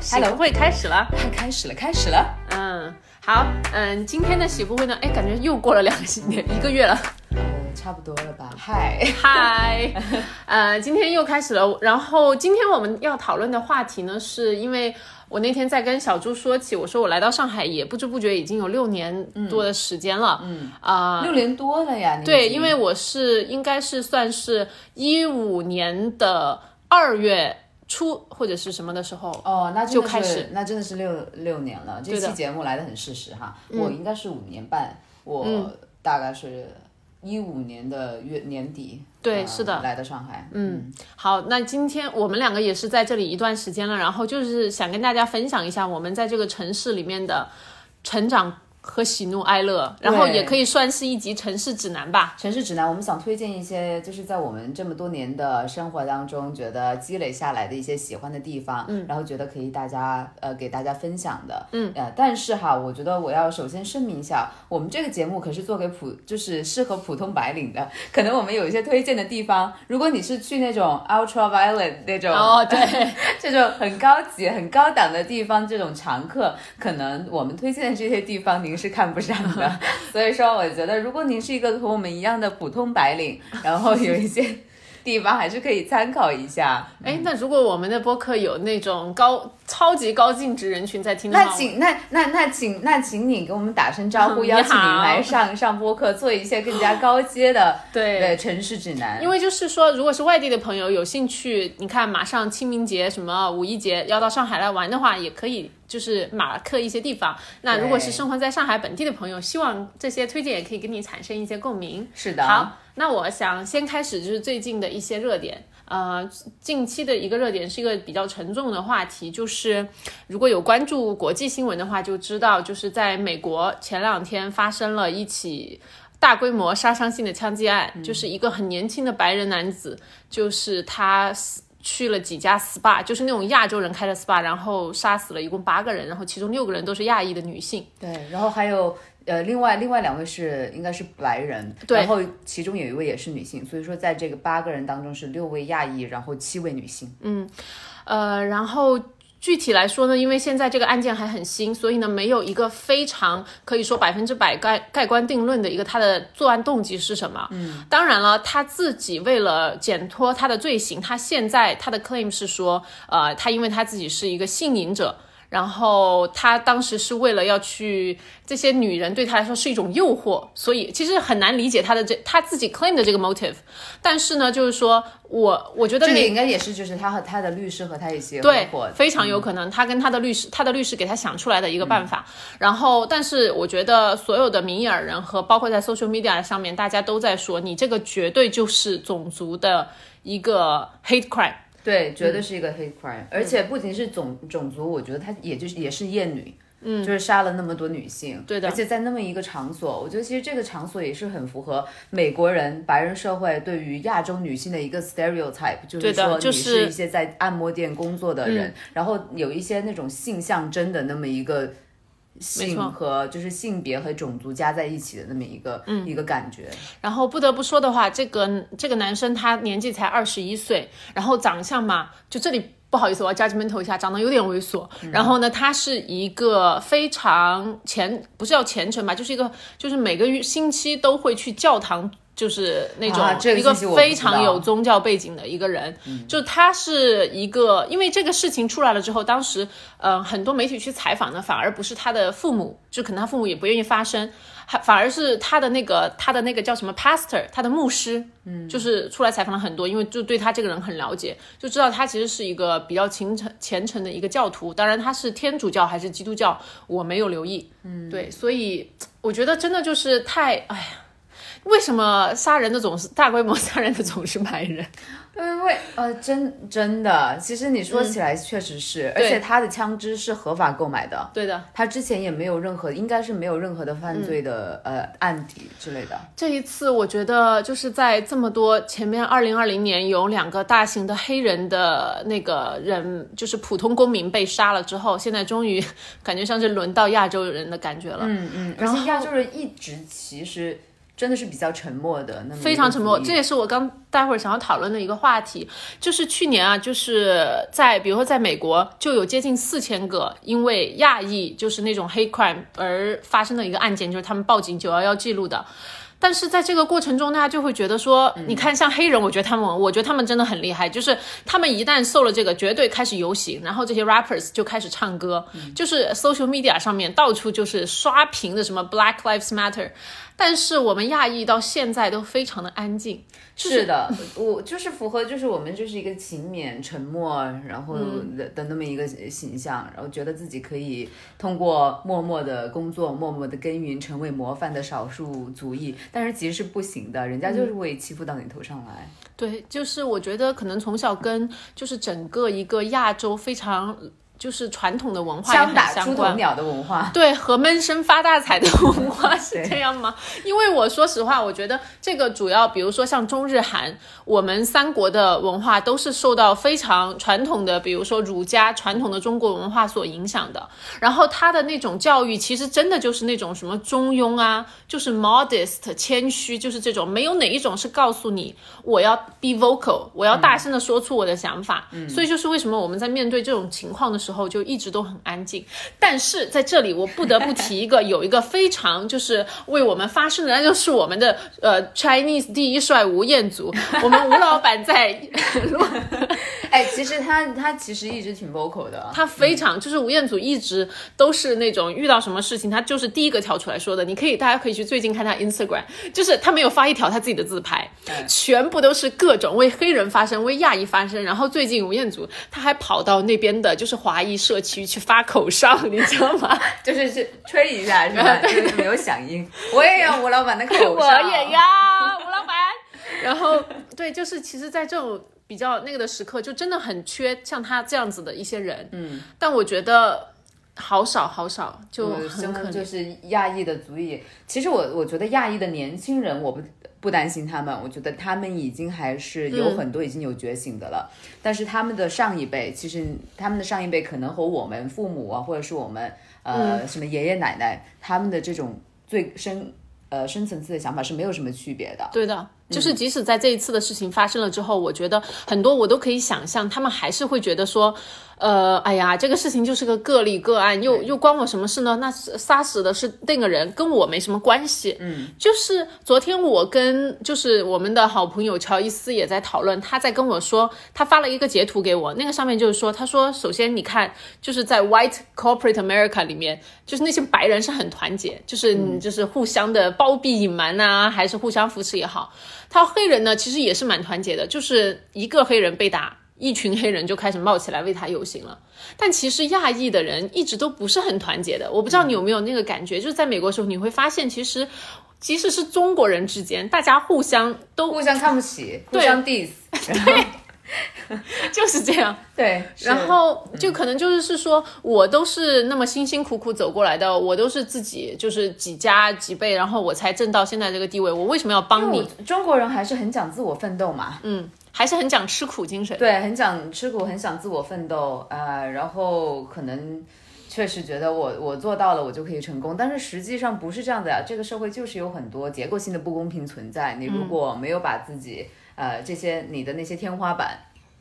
喜福会开始了，开始了，开始了。嗯，好，嗯，今天的喜福会呢，哎，感觉又过了两年一个月了，呃，差不多了吧？嗨，嗨，呃，今天又开始了。然后今天我们要讨论的话题呢，是因为我那天在跟小朱说起，我说我来到上海也不知不觉已经有六年多的时间了，嗯啊、六年多了呀。对，因为我是应该是算是一五年的二月初或者是什么的时候，哦，那就开始，那真的是六六年了。这期节目来的很适时哈，我应该是五年半，我大概是一五年的月年底，呃对是的。来的上海。嗯，好，那今天我们两个也是在这里一段时间了，然后就是想跟大家分享一下我们在这个城市里面的成长和喜怒哀乐，然后也可以算是一集城市指南吧。城市指南，我们想推荐一些，就是在我们这么多年的生活当中，觉得积累下来的一些喜欢的地方，嗯，然后觉得可以大家呃给大家分享的，嗯，呃，但是哈，我觉得我要首先声明一下，我们这个节目可是做给普，就是适合普通白领的，可能我们有一些推荐的地方，如果你是去那种 ultra violet 那种，哦，对，这种很高级、很高档的地方，这种常客，可能我们推荐的这些地方您是看不上的。所以说，我觉得如果您是一个和我们一样的普通白领，然后有一些地方还是可以参考一下。哎，那如果我们的播客有那种高超级高净值人群在听的话，那请那那那请那请你给我们打声招呼，你邀请您来上 上播客，做一些更加高阶的对的城市指南。因为就是说，如果是外地的朋友有兴趣，你看马上清明节、什么五一节要到上海来玩的话，也可以就是马克一些地方。那如果是生活在上海本地的朋友，希望这些推荐也可以跟你产生一些共鸣。是的，好，那我想先开始就是最近的一些热点。呃，近期的一个热点是一个比较沉重的话题，就是如果有关注国际新闻的话，就知道就是在美国前两天发生了一起大规模杀伤性的枪击案，就是一个很年轻的白人男子，就是他死去了几家 SPA，就是那种亚洲人开的 SPA，然后杀死了一共八个人，然后其中六个人都是亚裔的女性。对，然后还有呃，另外另外两位是应该是白人，对然后其中有一位也是女性，所以说在这个八个人当中是六位亚裔，然后七位女性。嗯呃，然后具体来说呢，因为现在这个案件还很新，所以呢，没有一个非常可以说百分之百盖盖棺定论的一个他的作案动机是什么。嗯，当然了，他自己为了减脱他的罪行，他现在他的 claim 是说，呃，他因为他自己是一个性瘾者。然后他当时是为了要去，这些女人对他来说是一种诱惑，所以其实很难理解他的这他自己 claim 的这个 motive。但是呢，就是说我我觉得你这个应该也是就是他和他的律师和他一起对，，非常有可能他跟他的律师，他的律师给他想出来的一个办法。然后，但是我觉得所有的明眼人和包括在 social media 上面，大家都在说，你这个绝对就是种族的一个 hate crime。对，绝嗯。对是一个 hate crime，、而且不仅是种种族，我觉得他也就是也是厌女。嗯，就是杀了那么多女性，对的。而且在那么一个场所，我觉得其实这个场所也是很符合美国人白人社会对于亚洲女性的一个 stereotype，就是说你是是一些在按摩店工作的人，然后有一些那种性象征的那么一个性错和就是性别和种族加在一起的那么一个、一个感觉。然后不得不说的话，这个这个男生他年纪才二十一岁，然后长相嘛，就这里不好意思，我要 judgmental 一下，长得有点猥琐。然后呢，他是一个非常虔，不是叫虔诚吧，就是一个就是每个月星期都会去教堂。就是那种啊这个一个非常有宗教背景的一个人，就他是一个，因为这个事情出来了之后，当时呃很多媒体去采访呢，反而不是他的父母，就可能他父母也不愿意发声，还反而是他的那个他的那个叫什么 pastor，他的牧师，嗯，就是出来采访了很多，因为就对他这个人很了解，就知道他其实是一个比较虔诚虔诚的一个教徒。当然他是天主教还是基督教，我没有留意，嗯，对，所以我觉得真的就是太哎呀。为什么杀人的总是大规模杀人的总是白人？因为呃，真真的，其实你说起来确实是，而且他的枪支是合法购买的，对的，他之前也没有任何，应该是没有任何的犯罪的、呃案底之类的。这一次我觉得就是在这么多前面，二零二零年有两个大型的黑人的那个人，就是普通公民被杀了之后，现在终于感觉像是轮到亚洲人的感觉了。嗯嗯，然后亚洲人一直其实真的是比较沉默的，那么非常沉默。这也是我刚待会儿想要讨论的一个话题，就是去年啊，就是在比如说在美国就有接近四千个因为亚裔就是那种黑 crime 而发生的一个案件，就是他们报警九幺幺记录的。但是在这个过程中，大家就会觉得说，你看像黑人，我觉得他们，我觉得他们真的很厉害，就是他们一旦受了这个，绝对开始游行，然后这些 rappers 就开始唱歌，就是 social media 上面到处就是刷屏的什么 Black Lives Matter，但是我们亚裔到现在都非常的安静，是的，我就是符合，就是我们就是一个勤勉、沉默，然后嗯。的的那么一个形象，然后觉得自己可以通过默默的工作、默默的耕耘，成为模范的少数族裔，但是其实是不行的，人家就是嗯。会欺负到你头上来。对，就是我觉得可能从小跟就是整个一个亚洲非常就是传统的文化打出头。鸟的文化，对，和闷声发大财的 文化是这样吗？因为我说实话，我觉得这个主要，比如说像中日韩，我们三国的文化都是受到非常传统的，比如说儒家传统的中国文化所影响的。然后他的那种教育，其实真的就是那种什么中庸啊，就是 modest 谦虚，就是这种，没有哪一种是告诉你我要 be vocal，我要大声的说出我的想法。所以就是为什么我们在面对这种情况的时候，就一直都很安静。但是在这里，我不得不提一个，有一个非常就是为我们发声的，那就是我们的呃 Chinese 第一帅吴彦祖，我们吴老板在 哎，其实他他其实一直挺 vocal 的，他非常就是吴彦祖一直都是那种遇到什么事情，他就是第一个跳出来说的。你可以大家可以去最近看他 Instagram，就是他没有发一条他自己的自拍，全部都是各种为黑人发声、为亚裔发声。然后最近吴彦祖他还跑到那边的就是华裔社区去发口哨，你知道吗？就是是吹一下是吧？就是没有响应。我也要吴老板的口哨，我也要吴老板。然后对，就是其实，在这种比较那个的时刻，就真的很缺像他这样子的一些人。嗯，但我觉得好少好少，就很可怜。真的就是亚裔的族裔。其实我我觉得亚裔的年轻人，我不不担心他们，我觉得他们已经还是有很多已经有觉醒的了。但是他们的上一辈，其实他们的上一辈可能和我们父母啊，或者是我们呃、什么爷爷奶奶，他们的这种最深呃深层次的想法是没有什么区别的。对的，就是即使在这一次的事情发生了之后，我觉得很多我都可以想象，他们还是会觉得说，呃，哎呀，这个事情就是个个例个案，又又关我什么事呢？那杀死的是那个人，跟我没什么关系。嗯，就是昨天我跟就是我们的好朋友乔伊斯也在讨论，他在跟我说，他发了一个截图给我，那个上面就是说，他说首先你看，就是在 White Corporate America 里面，就是那些白人是很团结，就是、就是互相的包庇隐瞒呐、还是互相扶持也好。他黑人呢，其实也是蛮团结的，就是一个黑人被打，一群黑人就开始冒起来为他游行了。但其实亚裔的人一直都不是很团结的，我不知道你有没有那个感觉，就是在美国的时候，你会发现其实。即使是中国人之间，大家互相都互相看不起，互相 diss，然后 就是这样，对，然后就可能就是是说，我都是那么辛辛苦苦走过来的，我都是自己就是几家几辈，然后我才挣到现在这个地位，我为什么要帮你？中国人还是很讲自我奋斗嘛，嗯，还是很讲吃苦精神。对，很讲吃苦，很想自我奋斗，呃，然后可能确实觉得我我做到了，我就可以成功，但是实际上不是这样的呀。这个社会就是有很多结构性的不公平存在，你如果没有把自己、呃这些你的那些天花板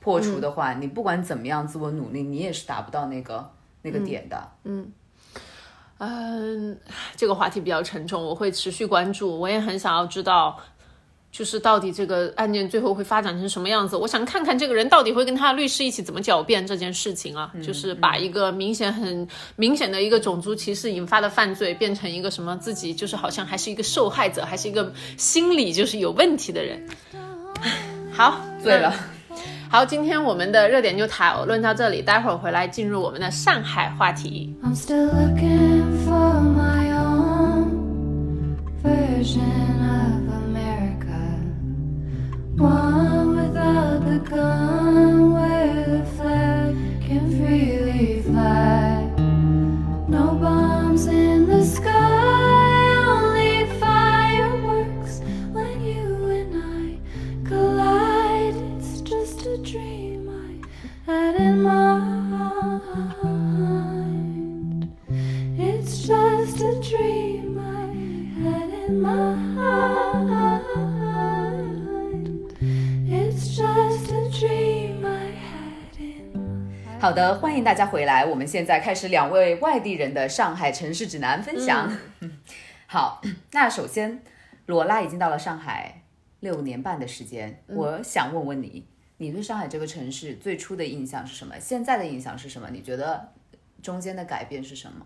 破除的话，你不管怎么样自我努力，你也是达不到那个那个点的。嗯，嗯这个话题比较沉重，我会持续关注，我也很想要知道。就是到底这个案件最后会发展成什么样子？我想看看这个人到底会跟他的律师一起怎么狡辩这件事情啊！就是把一个明显很明显的一个种族歧视引发的犯罪，变成一个什么自己就是好像还是一个受害者，还是一个心理就是有问题的人。好，醉了。好，今天我们的热点就讨论到这里，待会儿回来进入我们的上海话题。I'm still looking for my own version of America. One without the gun, 好的，欢迎大家回来。我们现在开始两位外地人的上海城市指南分享。好，那首先，罗拉已经到了上海六年半的时间，我想问问你，你对上海这个城市最初的印象是什么？现在的印象是什么？你觉得中间的改变是什么？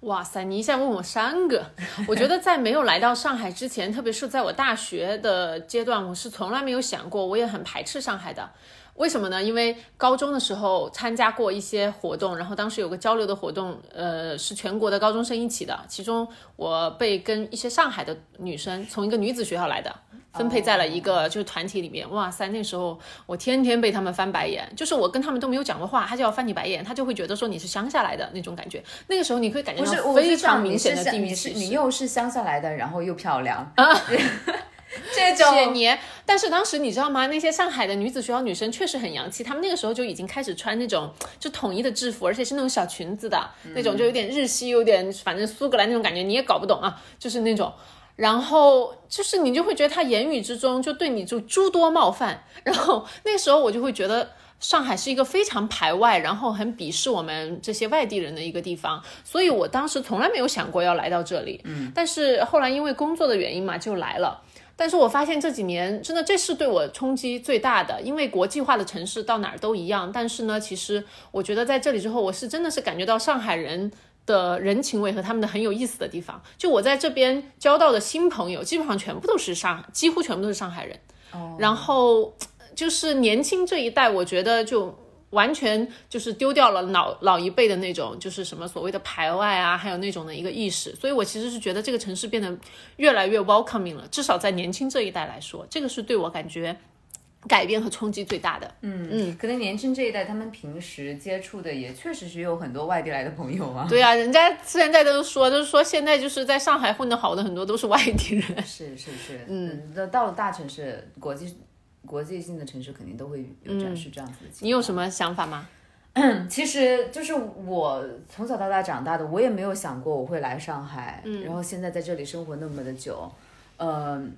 哇塞，你一下问我三个，我觉得在没有来到上海之前，特别是在我大学的阶段，我是从来没有想过，我也很排斥上海的。为什么呢？因为高中的时候参加过一些活动，然后当时有个交流的活动，呃，是全国的高中生一起的，其中我被跟一些上海的女生从一个女子学校来的。分配在了一个就是团体里面，哇塞！那时候我天天被他们翻白眼，就是我跟他们都没有讲过话，他就要翻你白眼，他就会觉得说你是乡下来的那种感觉。那个时候你会感觉到非常明显的地域歧视。是你又是乡下来的，然后又漂亮啊，这些种年，但是当时你知道吗？那些上海的女子学校女生确实很洋气，她们那个时候就已经开始穿那种就统一的制服，而且是那种小裙子的、那种，就有点日系，有点反正苏格兰那种感觉，你也搞不懂啊，就是那种。然后就是你就会觉得他言语之中就对你就诸多冒犯，然后那时候我就会觉得上海是一个非常排外，然后很鄙视我们这些外地人的一个地方，所以我当时从来没有想过要来到这里。嗯，但是后来因为工作的原因嘛，就来了。但是我发现这几年真的这是对我冲击最大的，因为国际化的城市到哪儿都一样，但是呢，其实我觉得在这里之后，我是真的是感觉到上海人的人情味和他们的很有意思的地方。就我在这边交到的新朋友，基本上全部都是上，几乎全部都是上海人。哦，然后就是年轻这一代，我觉得就完全就是丢掉了老老一辈的那种，就是什么所谓的排外啊，还有那种的一个意识。所以我其实是觉得这个城市变得越来越 welcoming 了，至少在年轻这一代来说，这个是对我感觉改变和冲击最大的。嗯嗯，可能年轻这一代他们平时接触的也确实是有很多外地来的朋友啊。对啊，人家现在都说，就是说现在就是在上海混得好的很多都是外地人。是是是，嗯，那到了大城市，国际国际性的城市肯定都会有展示这样子的。你有什么想法吗？其实就是我从小到大长大的，我也没有想过我会来上海，然后现在在这里生活那么的久，嗯、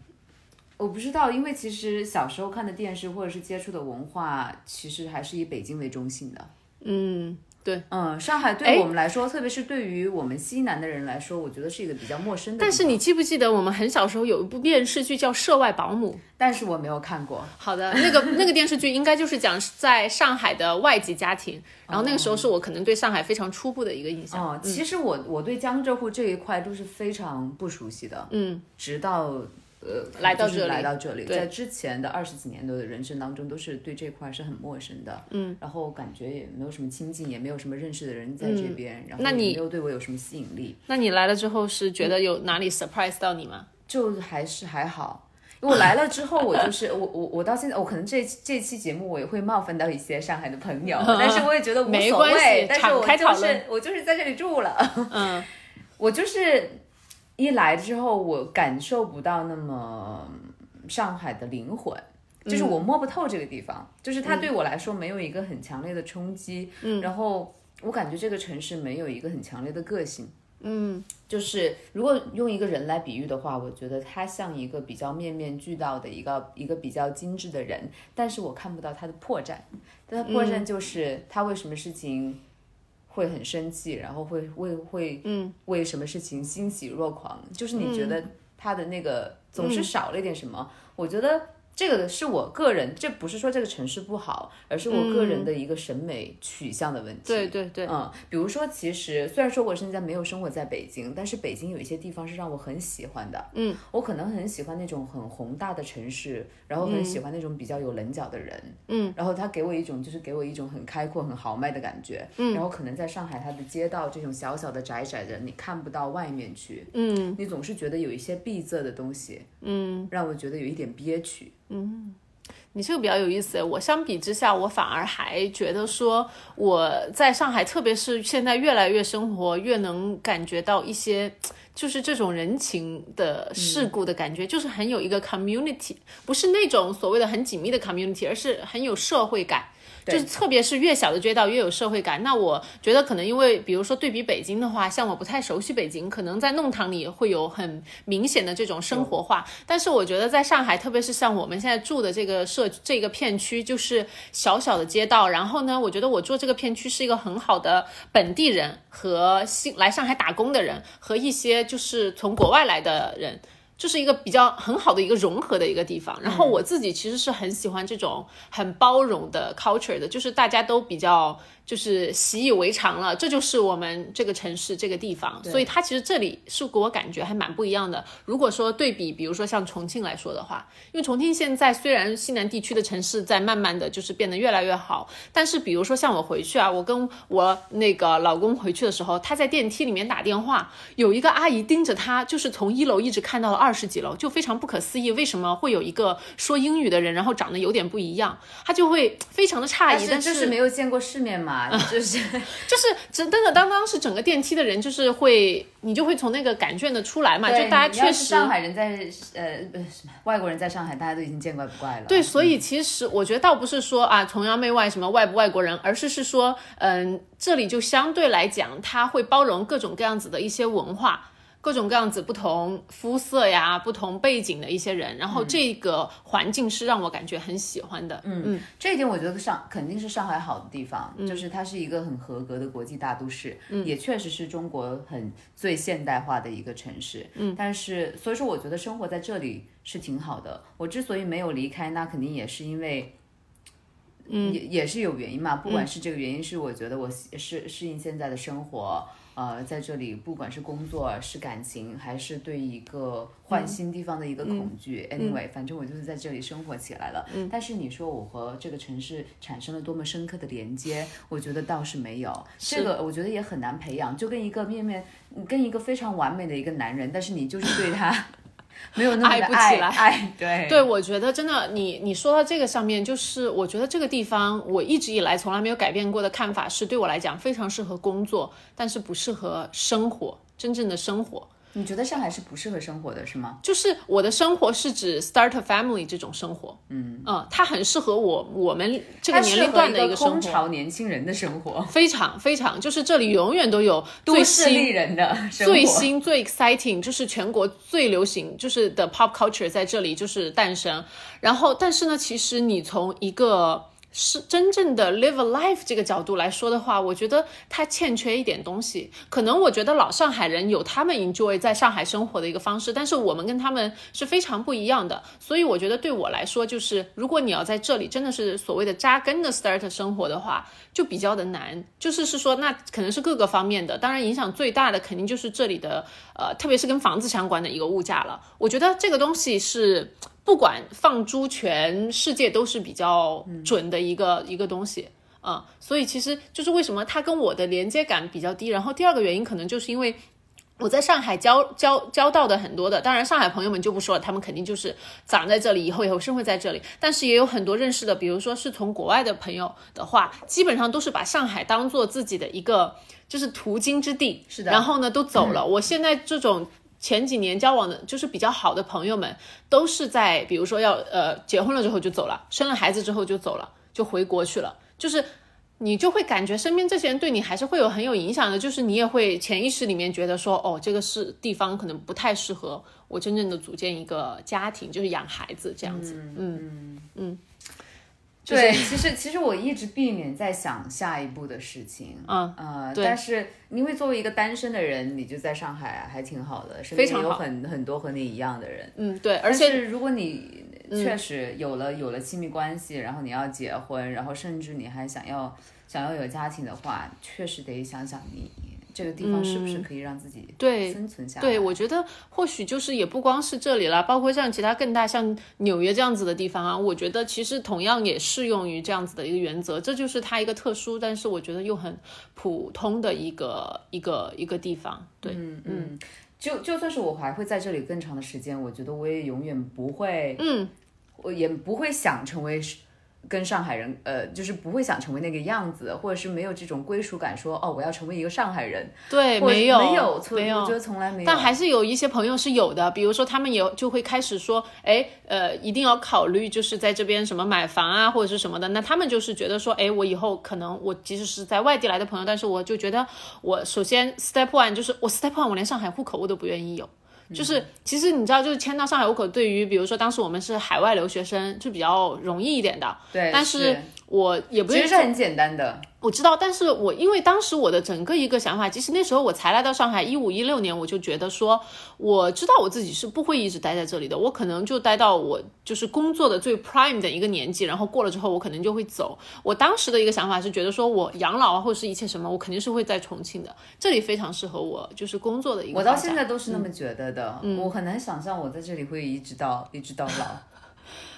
我不知道，因为其实小时候看的电视或者是接触的文化，其实还是以北京为中心的。嗯，对。嗯，上海哎对我们来说，特别是对于我们西南的人来说，我觉得是一个比较陌生的。但是你记不记得我们很小时候有一部电视剧叫《涉外保姆》？但是我没有看过。好的，那个那个电视剧应该就是讲在上海的外籍家庭，然后那个时候是我可能对上海非常初步的一个印象。哦，其实我我对江浙沪这一块都是非常不熟悉的，嗯，直到呃来到这里。来到这里，在之前的二十几年的人生当中，都是对这块是很陌生的，嗯，然后感觉也没有什么亲近，也没有什么认识的人在这边，然后你也没有对我有什么吸引力，那你来了之后是觉得有哪里 surprise 到你吗？就还是还好。因为我来了之后，我就是我我我到现在，我可能这这期节目我也会冒犯到一些上海的朋友，但是我也觉得无所没关系谓，但是敞我就是我就是在这里住了，嗯，我就是一来之后，我感受不到那么上海的灵魂，就是我摸不透这个地方，就是它对我来说没有一个很强烈的冲击，嗯，然后我感觉这个城市没有一个很强烈的个性。嗯，就是如果用一个人来比喻的话，我觉得他像一个比较面面俱到的一个一个比较精致的人，但是我看不到他的破绽。他的破绽就是他为什么事情会很生气，然后会为会嗯为什么事情欣喜若狂，就是你觉得他的那个总是少了一点什么。我觉得这个是我个人，这不是说这个城市不好，而是我个人的一个审美取向的问题。对对对，嗯，比如说，其实虽然说我现在没有生活在北京，但是北京有一些地方是让我很喜欢的。嗯，我可能很喜欢那种很宏大的城市，然后很喜欢那种比较有棱角的人。嗯，然后他给我一种就是给我一种很开阔、很豪迈的感觉。嗯，然后可能在上海，它的街道这种小小的、窄窄的，你看不到外面去。嗯，你总是觉得有一些闭塞的东西。嗯，让我觉得有一点憋屈。你这个比较有意思。我相比之下，我反而还觉得说我在上海，特别是现在越来越生活，越能感觉到一些。就是这种人情的世故的感觉，就是很有一个 community，不是那种所谓的很紧密的 community，而是很有社会感。就是特别是越小的街道越有社会感。那我觉得可能因为，比如说对比北京的话，像我不太熟悉北京，可能在弄堂里会有很明显的这种生活化。但是我觉得在上海，特别是像我们现在住的这个社这个片区，就是小小的街道。然后呢，我觉得我住这个片区是一个很好的本地人和新来上海打工的人和一些就是从国外来的人。就是一个比较很好的一个融合的一个地方，然后我自己其实是很喜欢这种很包容的 culture 的，就是大家都比较就是习以为常了，这就是我们这个城市这个地方，所以它其实这里是给我感觉还蛮不一样的。如果说对比，比如说像重庆来说的话，因为重庆现在虽然西南地区的城市在慢慢的就是变得越来越好，但是比如说像我回去啊，我跟我那个老公回去的时候，他在电梯里面打电话，有一个阿姨盯着他，就是从一楼一直看到了二。十几楼就非常不可思议，为什么会有一个说英语的人，然后长得有点不一样，他就会非常的诧异。但是就是没有见过世面嘛，就是 就是真的当当是整个电梯的人就是会，你就会从那个感卷的出来嘛，就大家确实上海人在呃什么外国人在上海，大家都已经见怪不怪了。对，所以其实我觉得倒不是说啊崇洋媚外什么外不外国人，而是是说嗯这里就相对来讲，他会包容各种各样子的一些文化。各种各样子不同肤色呀、不同背景的一些人，然后这个环境是让我感觉很喜欢的。嗯嗯，这一点我觉得上肯定是上海好的地方，就是它是一个很合格的国际大都市，也确实是中国很最现代化的一个城市。嗯，但是所以说我觉得生活在这里是挺好的。我之所以没有离开，那肯定也是因为，嗯，也也是有原因嘛。不管是这个原因是我觉得我适适应现在的生活。呃，在这里，不管是工作、是感情，还是对一个换新地方的一个恐惧，anyway，反正我就是在这里生活起来了。但是你说我和这个城市产生了多么深刻的连接，我觉得倒是没有。这个我觉得也很难培养，就跟一个面面，跟一个非常完美的一个男人，但是你就是对他。没有那么的爱，爱对 对，我觉得真的，你你说到这个上面，就是我觉得这个地方，我一直以来从来没有改变过的看法是，对我来讲非常适合工作，但是不适合生活，真正的生活。你觉得上海是不适合生活的，是吗？就是我的生活是指 start a family 这种生活，嗯嗯，它很适合我我们这个年龄段的一个生活，空巢年轻人的生活，非常非常，就是这里永远都有 都市丽人的最新最 exciting，就是全国最流行就是的 pop culture 在这里就是诞生，然后但是呢，其实你从一个。是真正的 live a life 这个角度来说的话，我觉得它欠缺一点东西。可能我觉得老上海人有他们 enjoy 在上海生活的一个方式，但是我们跟他们是非常不一样的。所以我觉得对我来说，就是如果你要在这里真的是所谓的扎根的 start 生活的话，就比较的难。就是是说，那可能是各个方面的，当然影响最大的肯定就是这里的呃，特别是跟房子相关的一个物价了。我觉得这个东西是。不管放诸全世界都是比较准的一个一个东西啊，所以其实就是为什么它跟我的连接感比较低。然后第二个原因可能就是因为我在上海交交交到的很多的，当然上海朋友们就不说了，他们肯定就是长在这里，以后也会生活在这里。但是也有很多认识的，比如说是从国外的朋友的话，基本上都是把上海当做自己的一个就是途经之地，是的。然后呢，都走了。我现在这种。前几年交往的就是比较好的朋友们，都是在比如说要呃结婚了之后就走了，生了孩子之后就走了，就回国去了。就是你就会感觉身边这些人对你还是会有很有影响的，就是你也会潜意识里面觉得说，哦，这个是地方可能不太适合我真正的组建一个家庭，就是养孩子这样子。嗯嗯。对，其实其实我一直避免在想下一步的事情，嗯呃，但是因为作为一个单身的人，你就在上海还挺好的，身边有很很多和你一样的人，嗯对，而且如果你确实有了有了亲密关系，然后你要结婚，然后甚至你还想要想要有家庭的话，确实得想想你。这个地方是不是可以让自己对生存下来？对，我觉得或许就是也不光是这里啦，包括像其他更大像纽约这样子的地方啊，我觉得其实同样也适用于这样子的一个原则。这就是它一个特殊，但是我觉得又很普通的一个一个一个地方。对，嗯嗯，就就算是我还会在这里更长的时间，我觉得我也永远不会，嗯，我也不会想成为跟上海人，呃，就是不会想成为那个样子，或者是没有这种归属感说，哦，我要成为一个上海人，对，没有没有，错没有我觉得从来没有。但还是有一些朋友是有的，比如说他们也就会开始说，哎，呃，一定要考虑就是在这边什么买房啊，或者是什么的。那他们就是觉得说，哎，我以后可能我即使是在外地来的朋友，但是我就觉得我首先 step one 就是我 step one 我连上海户口我都不愿意有。就是，其实你知道，就是签到上海户口，对于比如说当时我们是海外留学生，就比较容易一点的。对，但是我也不其实是很简单的。我知道，但是我因为当时我的整个一个想法，其实那时候我才来到上海，一五一六年，我就觉得说，我知道我自己是不会一直待在这里的，我可能就待到我就是工作的最 prime 的一个年纪，然后过了之后，我可能就会走。我当时的一个想法是觉得说，我养老啊，或者是一切什么，我肯定是会在重庆的，这里非常适合我，就是工作的一个。我到现在都是那么觉得的，我很难想象我在这里会一直到一直到老。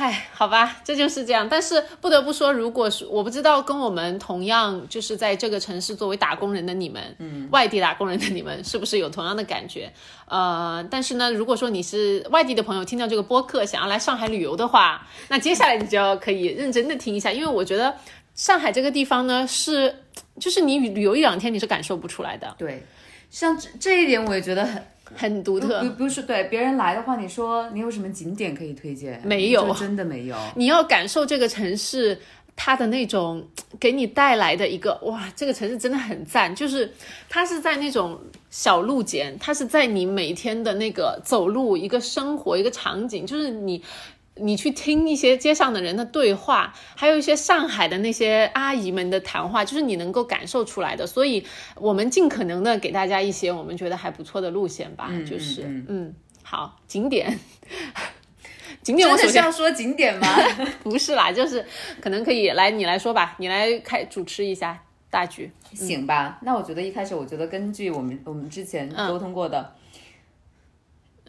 嗨，好吧，这就是这样。但是不得不说，如果是我不知道跟我们同样就是在这个城市作为打工人的你们，嗯，外地打工人的你们，是不是有同样的感觉？呃，但是呢，如果说你是外地的朋友，听到这个播客想要来上海旅游的话，那接下来你就要可以认真的听一下，因为我觉得上海这个地方呢，是就是你旅游一两天你是感受不出来的，对，像这这一点我也觉得很很独特。不不是对别人来的话，你说你有什么景点可以推荐？没有真的没有。你要感受这个城市它的那种给你带来的一个哇，这个城市真的很赞，就是它是在那种小路间，它是在你每天的那个走路一个生活一个场景，就是你。你去听一些街上的人的对话，还有一些上海的那些阿姨们的谈话，就是你能够感受出来的。所以，我们尽可能的给大家一些我们觉得还不错的路线吧。就是，嗯好，景点，景点我首先要说景点吗？不是啦，就是可能可以来你来说吧，你来开主持一下大局。行吧，那我觉得一开始，我觉得根据我们我们之前沟通过的，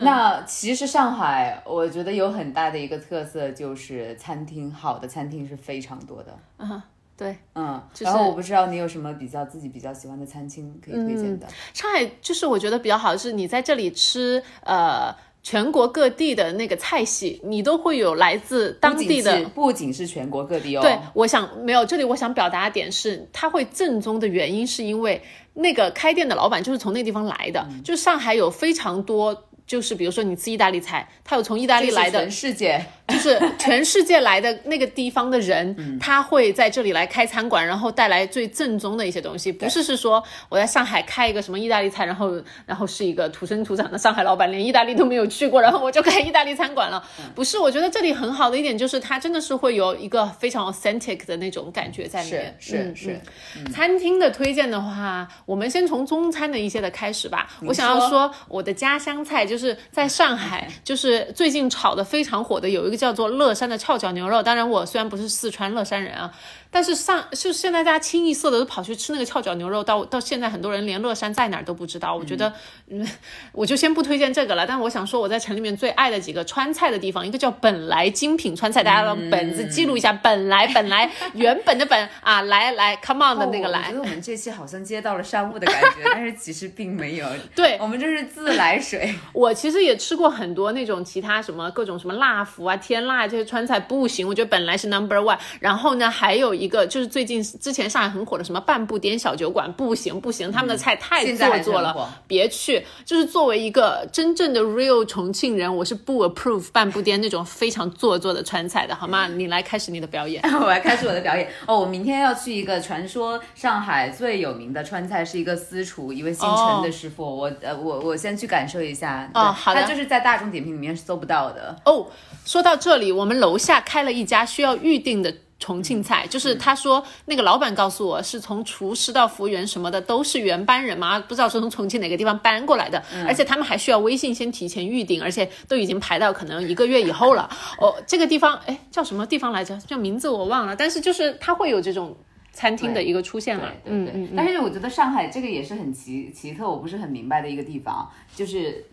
那其实上海，我觉得有很大的一个特色就是餐厅，好的餐厅是非常多的。啊，对，嗯，就是然后我不知道你有什么比较自己比较喜欢的餐厅可以推荐的。上海就是我觉得比较好的是，你在这里吃呃全国各地的那个菜系，你都会有来自当地的不仅是全国各地哦，对，我想没有，这里我想表达的点是，它会正宗的原因是因为那个开店的老板就是从那个地方来的，嗯就上海有非常多。就是比如说你吃意大利菜，他有从意大利来的全，世界就是全世界来的那个地方的人，嗯他会在这里来开餐馆，然后带来最正宗的一些东西，不是是说我在上海开一个什么意大利菜，然后然后是一个土生土长的上海老板，连意大利都没有去过，然后我就开意大利餐馆了。嗯不是，我觉得这里很好的一点就是它真的是会有一个非常 authentic 的那种感觉在里面。是是嗯是嗯餐厅的推荐的话，我们先从中餐的一些的开始吧。我想要说我的家乡菜，就是是在上海，就是最近炒的非常火的有一个叫做乐山的翘脚牛肉。当然，我虽然不是四川乐山人啊，但是上是现在大家清一色的都跑去吃那个翘脚牛肉，到到现在很多人连乐山在哪儿都不知道。我觉得，嗯，我就先不推荐这个了。但我想说，我在城里面最爱的几个川菜的地方，一个叫本来精品川菜，大家用本子记录一下，本来本来 原本的本啊，来来，come on 的那个来哦我觉。得我们这期好像接到了商务的感觉，但是其实并没有。对我们这是自来水。我其实也吃过很多那种其他什么各种什么辣福啊、天辣这些川菜，不行，我觉得本来是 number one。然后呢，还有一个就是最近之前上海很火的什么半步颠小酒馆，不行不行，他们的菜太做作了，别去。就是作为一个真正的 real 重庆人，我是不 approve 半步颠那种非常做作的川菜的，好吗？你来开始你的表演。我来开始我的表演哦！我明天要去一个传说上海最有名的川菜，是一个私厨，一位姓陈的师傅。我呃，我我先去感受一下。哦好的他就是在大众点评里面是搜不到的。哦，说到这里，我们楼下开了一家需要预定的。重庆菜就是他说那个老板告诉我是从厨师到服务员什么的都是原班人马，不知道是从重庆哪个地方搬过来的，而且他们还需要微信先提前预定，而且都已经排到可能一个月以后了。哦，这个地方哎叫什么地方来着？叫名字我忘了，但是就是它会有这种餐厅的一个出现了。对对嗯嗯嗯。但是我觉得上海这个也是很奇奇特，我不是很明白的一个地方，就是。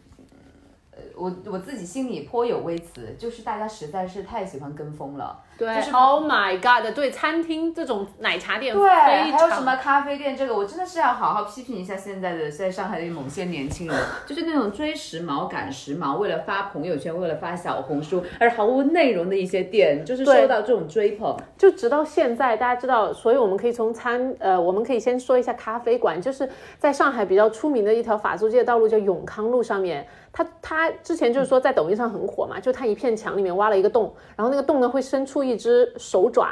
呃我我自己心里颇有微词，就是大家实在是太喜欢跟风了。对、就是 o h my God，对，餐厅这种奶茶店对，还有什么咖啡店，这个我真的是要好好批评一下现在的在上海的某些年轻人，就是那种追时髦、赶时髦，为了发朋友圈、为了发小红书而毫无内容的一些店，就是对受到这种追捧。就直到现在，大家知道，所以我们可以从餐呃，我们可以先说一下咖啡馆，就是在上海比较出名的一条法租界道路，叫永康路上面。它它之前就是说在抖音上很火嘛，就它一片墙里面挖了一个洞，然后那个洞呢会伸出一只手爪。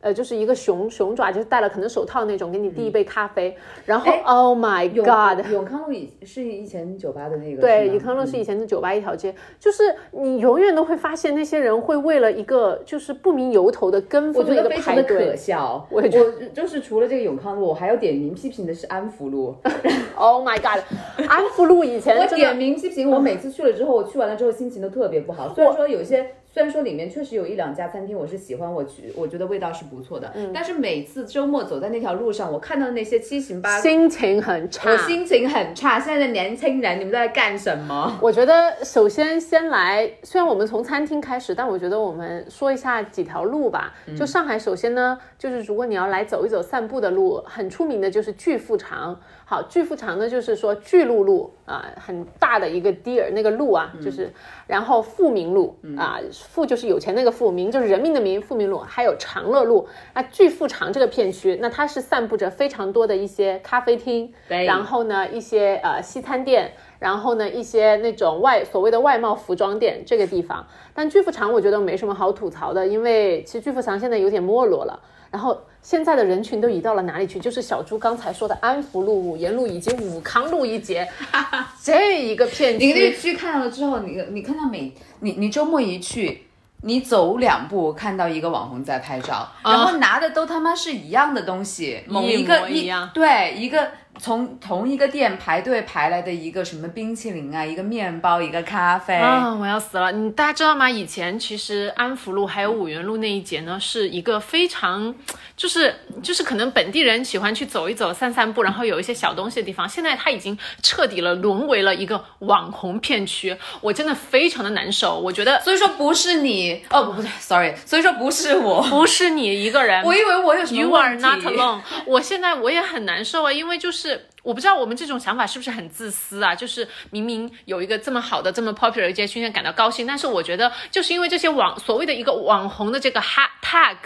呃，就是一个熊熊爪，就是戴了可能手套那种，给你递一杯咖啡，然后哎 Oh my God，永康路以是以前酒吧的那个，对，永康路是以前的酒吧一条街，就是你永远都会发现那些人会为了一个就是不明由头的跟我风的一个觉得非常的排队可笑。我我就是除了这个永康路，我还要点名批评的是安福路。Oh my God，安福路以前我点名批评，我每次去了之后，我去完了之后心情都特别不好。虽然说有些，虽然说里面确实有一两家餐厅我是喜欢，我去，我觉得味道是不错的。嗯但是每次周末走在那条路上，我看到那些七行八，心情很差。我心情很差。现在的年轻人，你们在干什么？我觉得首先先来，虽然我们从餐厅开始，但我觉得我们说一下几条路吧。就上海，首先呢，就是如果你要来走一走散步的路，很出名的就是巨富长。好，巨富长呢，就是说巨鹿路啊、很大的一个 deer 那个鹿啊，就是，然后富民路啊，富就是有钱那个富，民就是人民的民，富民路，还有长乐路。那巨富长这个片区，那它是散布着非常多的一些咖啡厅，然后呢一些呃西餐店。然后呢，一些那种外所谓的外贸服装店这个地方，但巨富长我觉得没什么好吐槽的，因为其实巨富长现在有点没落了。然后现在的人群都移到了哪里去？就是小猪刚才说的安福路、五沿路以及武康路一节 这一个片你那区。去看了之后，你你看到每你你周末一去。你走两步，看到一个网红在拍照，然后拿的都他妈是一样的东西，某一一个模一样对一个从同一个店排队排来的一个什么冰淇淋啊，一个面包，一个咖啡，啊，我要死了！你大家知道吗？以前其实安福路还有五元路那一节呢，是一个非常，就是就是可能本地人喜欢去走一走、散散步，然后有一些小东西的地方。现在它已经彻底了沦为了一个网红片区，我真的非常的难受。我觉得所以说不是你哦，不不对，sorry，所以说不是我，不是你一个人，我以为我有什么 You are not alone。我现在我也很难受啊，因为就是我不知道我们这种想法是不是很自私啊？就是明明有一个这么好的、这么 popular 的街区，现在感到高兴，但是我觉得就是因为这些网所谓的一个网红的这个 hashtag，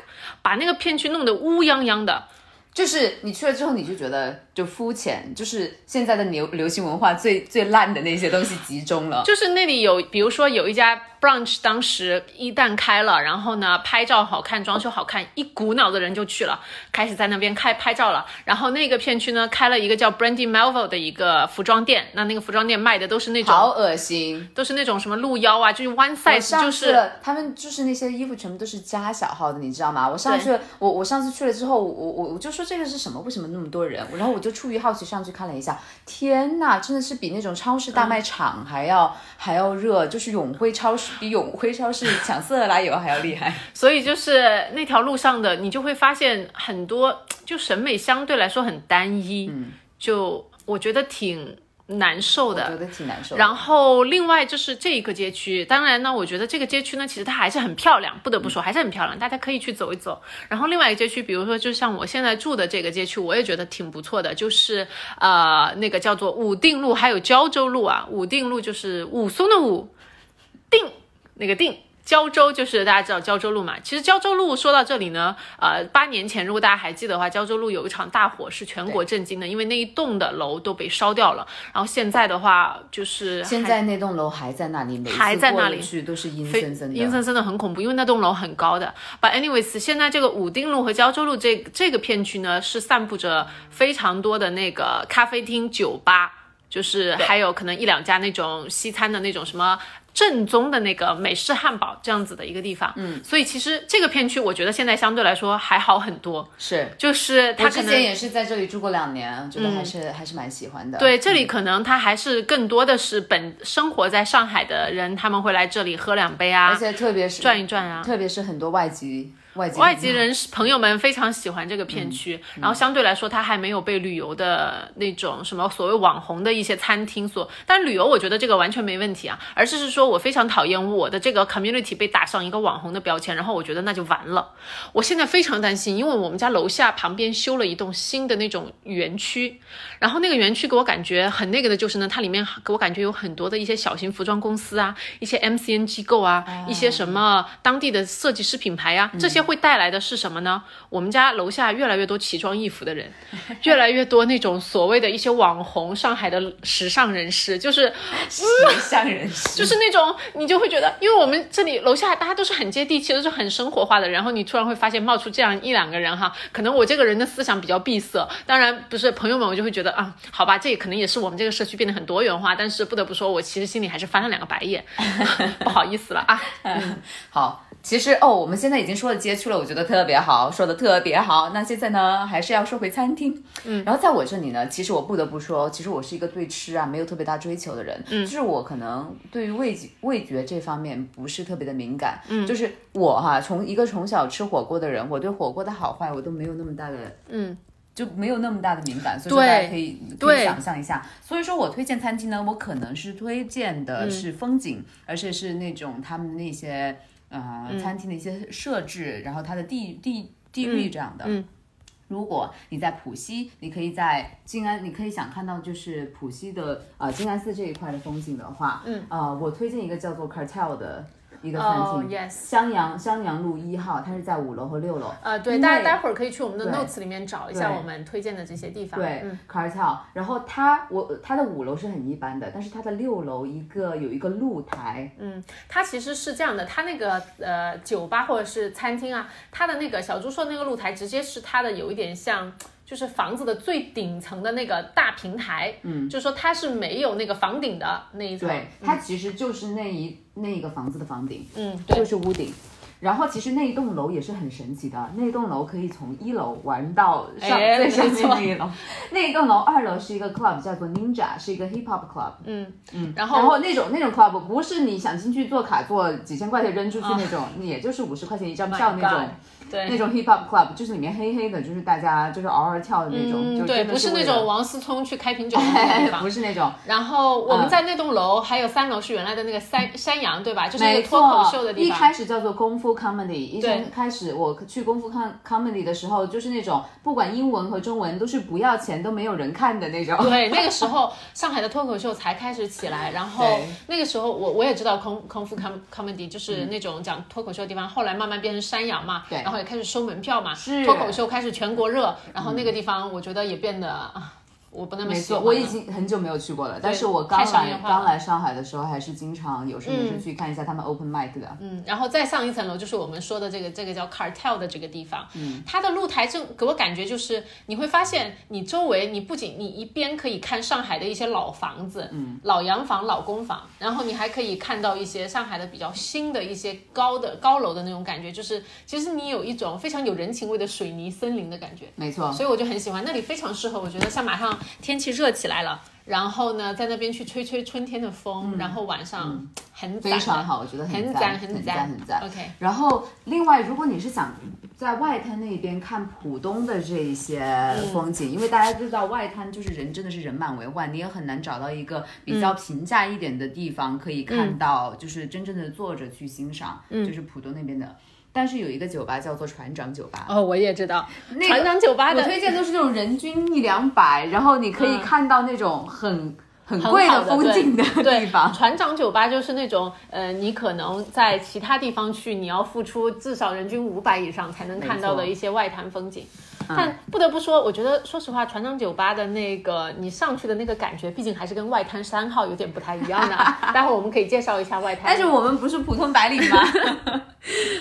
把那个片区弄得乌泱泱的。就是你去了之后，你就觉得就肤浅，就是现在的流流行文化最最烂的那些东西集中了。就是那里有，比如说有一家 brunch，当时一旦开了，然后呢拍照好看，装修好看，一股脑的人就去了，开始在那边开拍照了。然后那个片区呢开了一个叫 Brandy Melville 的一个服装店，那那个服装店卖的都是那种好恶心！都是那种什么露腰啊，就是 one size，就是，他们就是那些衣服全部都是加小号的，你知道吗？我上去了，我我上次去了之后，我我我就说这个是什么？为什么那么多人？然后我就出于好奇上去看了一下，天呐，真的是比那种超市大卖场还要、还要热，就是永辉超市比永辉超市抢色拉油还要厉害。所以就是那条路上的，你就会发现很多，就审美相对来说很单一，就我觉得挺难受的。觉得挺难受。然后另外就是这一个街区，当然呢，我觉得这个街区呢，其实它还是很漂亮，不得不说还是很漂亮，大家可以去走一走。然后另外一个街区，比如说就像我现在住的这个街区，我也觉得挺不错的，就是呃那个叫做武定路，还有胶州路啊。武定路就是武松的武，定那个定。胶州就是大家知道胶州路嘛，其实胶州路说到这里呢，呃，八年前如果大家还记得的话，胶州路有一场大火是全国震惊的，因为那一栋的楼都被烧掉了。然后现在的话就是现在那栋楼还在那里，还在那里去都是阴森森的。阴森森的很恐怖，因为那栋楼很高的。But anyways，现在这个武定路和胶州路这这个片区呢，是散布着非常多的那个咖啡厅、酒吧，就是还有可能一两家那种西餐的那种什么。正宗的那个美式汉堡这样子的一个地方，嗯，所以其实这个片区我觉得现在相对来说还好很多，是。就是它我可能嗯之前也是在这里住过两年，觉得还是、还是蛮喜欢的。对，这里可能他还是更多的是本生活在上海的人，他们会来这里喝两杯啊，而且特别是转一转啊。特别是很多外籍外籍外籍人士朋友们非常喜欢这个片区，嗯然后相对来说，它还没有被旅游的那种什么所谓网红的一些餐厅所。但旅游我觉得这个完全没问题啊，而是是说我非常讨厌我的这个 community 被打上一个网红的标签，然后我觉得那就完了。我现在非常担心，因为我们家楼下旁边修了一栋新的那种园区，然后那个园区给我感觉很那个的就是呢，它里面给我感觉有很多的一些小型服装公司啊，一些 MCN 机构啊，一些什么当地的设计师品牌啊，这些会带来的是什么呢？我们家楼下越来越多奇装异服的人，越来越多那种所谓的一些网红，上海的时尚人士，就是时尚人士，就是那种你就会觉得，因为我们这里楼下大家都是很接地气，都是很生活化的，然后你突然会发现冒出这样一两个人哈，可能我这个人的思想比较闭塞，当然不是朋友们，我就会觉得啊，好吧，这也可能也是我们这个社区变得很多元化，但是不得不说，我其实心里还是翻了两个白眼，不好意思了啊。好，其实哦，我们现在已经说了街区了，我觉得特别好，说的特别好。那现在呢，还是要说回餐厅。嗯，然后在我这里呢，其实我不得不说，其实我是一个对吃啊没有特别大追求的人。嗯，就是我可能对于味觉味觉这方面不是特别的敏感。嗯，就是我哈，从一个从小吃火锅的人，我对火锅的好坏我都没有那么大的嗯。就没有那么大的敏感，所以说大家可以可以想象一下。所以说我推荐餐厅呢，我可能是推荐的是风景，而且是那种他们那些呃、餐厅的一些设置，然后它的地地地域这样的。嗯。如果你在浦西，你可以在静安，你可以想看到就是浦西的呃静安寺这一块的风景的话，嗯，呃，我推荐一个叫做 Cartel 的一个餐厅哦，yes 襄阳襄阳路一号，它是在五楼和六楼。呃，对，大家待会儿可以去我们的 notes 里面找一下我们推荐的这些地方。对嗯，，Cartel，然后它我它的五楼是很一般的，但是它的六楼一个有一个露台，嗯，它其实是这样的，它那个呃酒吧或者是餐厅啊，它的那个小猪说那个露台，直接是它的有一点像。就是房子的最顶层的那个大平台，嗯，就说它是没有那个房顶的那一层，对，它其实就是那一那一个房子的房顶，嗯，对就是屋顶。然后其实那一栋楼也是很神奇的，那一栋楼可以从一楼玩到上、哎最上面那一楼。那一栋楼二楼是一个 club，叫做 Ninja，是一个 hip hop club。嗯嗯，然后然后那种那种 club 不是你想进去做卡做几千块钱扔出去那种，也就是五十块钱一张票那种。对那种 hip hop club 就是里面黑黑的，就是大家就是嗷嗷跳的那种，对，不是那种王思聪去开瓶酒的地方 不。是那种，然后我们嗯在那栋楼还有三楼是原来的那个山山羊，对吧？就是一没个脱口秀的，地方。一开始叫做功夫 comedy，一对开始我去功夫 com comedy 的时候，就是那种不管英文和中文都是不要钱都没有人看的那种。对，那个时候上海的脱口秀才开始起来，然后那个时候我我也知道空空腹 com comedy 嗯就是那种讲脱口秀的地方，后来慢慢变成山羊嘛，对然后也开始收门票嘛，脱口秀开始全国热，然后那个地方我觉得也变得啊，我不那么没错，喜欢。我已经很久没有去过了，但是我刚来刚来上海的时候，还是经常有事没事去看一下他们 open mic 的。嗯，然后再上一层楼就是我们说的这个这个叫 cartel 的这个地方，嗯，它的露台正给我感觉就是你会发现你周围你不仅你一边可以看上海的一些老房子，嗯，老洋房、老公房，然后你还可以看到一些上海的比较新的一些高的高楼的那种感觉，就是其实你有一种非常有人情味的水泥森林的感觉，没错，所以我就很喜欢那里，非常适合。我觉得像马上天气热起来了，然后呢，在那边去吹吹春天的风，然后晚上很非常好，我觉得很赞，很很赞，很赞。OK，然后，另外，如果你是想在外滩那边看浦东的这一些风景，因为大家知道外滩就是人真的是人满为患，你也很难找到一个比较平价一点的地方可以看到，就是真正的坐着去欣赏，就是浦东那边的。但是有一个酒吧叫做船长酒吧，哦，我也知道，那个船长酒吧的我推荐都是那种人均一两百，然后你可以嗯。看到那种很很很贵的风景的地方。船长酒吧就是那种，呃，你可能在其他地方去，你要付出至少人均五百以上才能看到的一些外滩风景。但不得不说，我觉得说实话，船长酒吧的那个你上去的那个感觉，毕竟还是跟外滩三号有点不太一样的。待会儿我们可以介绍一下外滩。但是我们不是普通白领吗？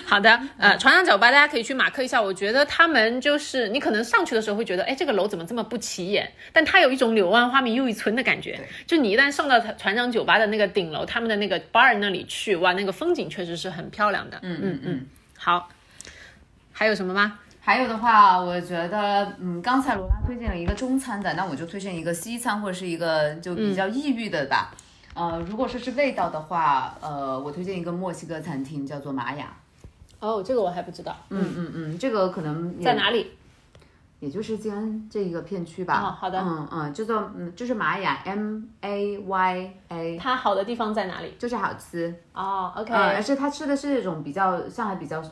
好的，呃，船长酒吧大家可以去马克一下。我觉得他们就是你可能上去的时候会觉得，哎，这个楼怎么这么不起眼？但它有一种柳暗花明又一村的感觉。就你一旦上到船长酒吧的那个顶楼，他们的那个 bar 那里去，哇，那个风景确实是很漂亮的。嗯嗯嗯。好，还有什么吗？还有的话，我觉得，嗯，刚才罗拉推荐了一个中餐的，那我就推荐一个西餐或者是一个就比较异域的吧。呃，如果说是味道的话，呃，我推荐一个墨西哥餐厅，叫做玛雅。哦，这个我还不知道，嗯嗯嗯，这个可能在哪里？也就是静安这一个片区吧。哦好的嗯嗯，叫做嗯，就是玛雅 M A Y A，它好的地方在哪里？就是好吃。哦，OK，、嗯，而且它吃的是那种比较上海比较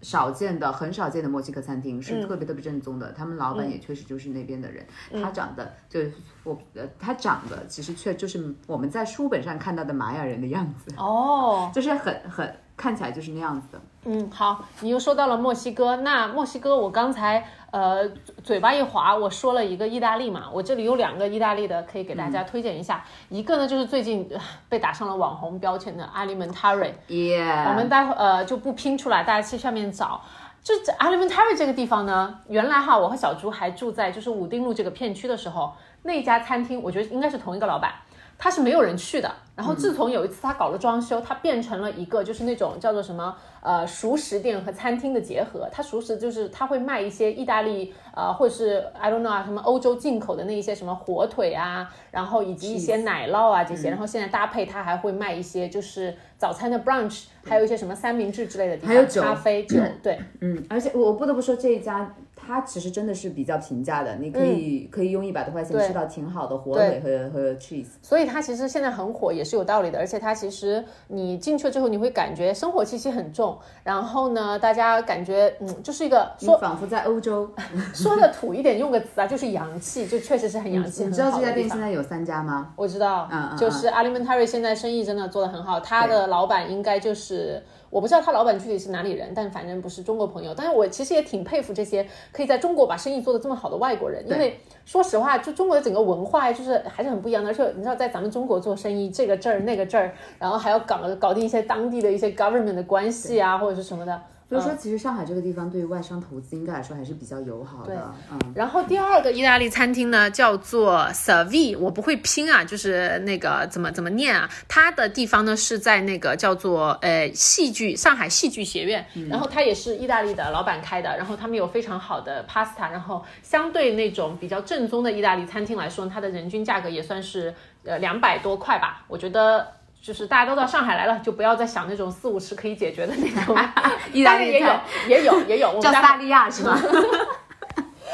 少见的、很少见的墨西哥餐厅，是特别特别正宗的。他们老板也确实就是那边的人，他长得就是我呃，他长得其实却就是我们在书本上看到的玛雅人的样子，哦，就是很很看起来就是那样子的。嗯，好，你又说到了墨西哥，那墨西哥我刚才呃嘴巴一滑，我说了一个意大利嘛，我这里有两个意大利的可以给大家推荐一下，一个呢就是最近呃被打上了网红标签的 Alimentari，耶、我们待会呃就不拼出来，大家去下面找。就这 Alimentari 这个地方呢，原来哈我和小猪还住在就是武定路这个片区的时候，那家餐厅我觉得应该是同一个老板，他是没有人去的。然后自从有一次他搞了装修，他变成了一个就是那种叫做什么呃熟食店和餐厅的结合。他熟食就是他会卖一些意大利呃或者是 I don't know 啊什么欧洲进口的那一些什么火腿啊，然后以及一些奶酪啊这些。然后现在搭配他还会卖一些就是早餐的 brunch，还有一些什么三明治之类的地方，还有酒咖啡酒，对。嗯，而且我不得不说这一家。它其实真的是比较平价的，你可以、可以用一百多块钱吃到挺好的火腿和和 cheese。所以它其实现在很火也是有道理的，而且它其实你进去了之后，你会感觉生活气息很重，然后呢，大家感觉嗯，就是一个说仿佛在欧洲。说的土一点，用个词啊，就是洋气，就确实是很洋气。你知道这家店现在有三家吗？我知道，嗯嗯就是 Alimentary 现在生意真的做得很好，他的老板应该就是我不知道他老板具体是哪里人，但反正不是中国朋友。但是我其实也挺佩服这些可以在中国把生意做得这么好的外国人，因为说实话，就中国的整个文化就是还是很不一样的。而且你知道，在咱们中国做生意，这个证儿那个证儿，然后还要搞搞定一些当地的一些 government 的关系啊，或者是什么的。所以说，其实上海这个地方对于外商投资应该来说还是比较友好的。嗯，然后第二个意大利餐厅呢，叫做 Savi，我不会拼啊，就是那个怎么怎么念啊？它的地方呢是在那个叫做呃戏剧上海戏剧学院，然后它也是意大利的老板开的，然后他们有非常好的 pasta，然后相对那种比较正宗的意大利餐厅来说，它的人均价格也算是呃两百多块吧，我觉得。就是大家都到上海来了，就不要再想那种四五十可以解决的那种 意大当然也有，也有，也有。我们家叫萨利亚是吗？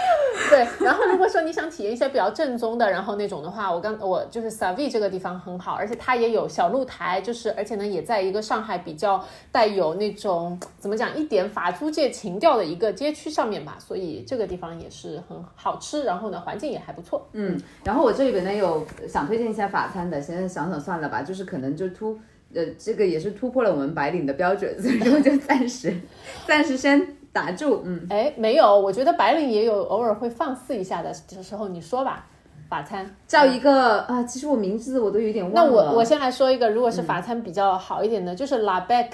对，然后如果说你想体验一些比较正宗的，然后那种的话，我刚我就是 Savi 这个地方很好，而且它也有小露台，就是而且呢也在一个上海比较带有那种怎么讲一点法租界情调的一个街区上面吧，所以这个地方也是很好吃，然后呢环境也还不错。嗯，然后我这里边呢有想推荐一下法餐的，现在想想算了吧，就是可能就突。呃，这个也是突破了我们白领的标准，所以说就暂时，暂时先打住。嗯，哎，没有，我觉得白领也有偶尔会放肆一下的时候，你说吧，法餐叫一个啊，其实我名字我都有点忘那。我我先来说一个，如果是法餐比较好一点的，就是 La Bec，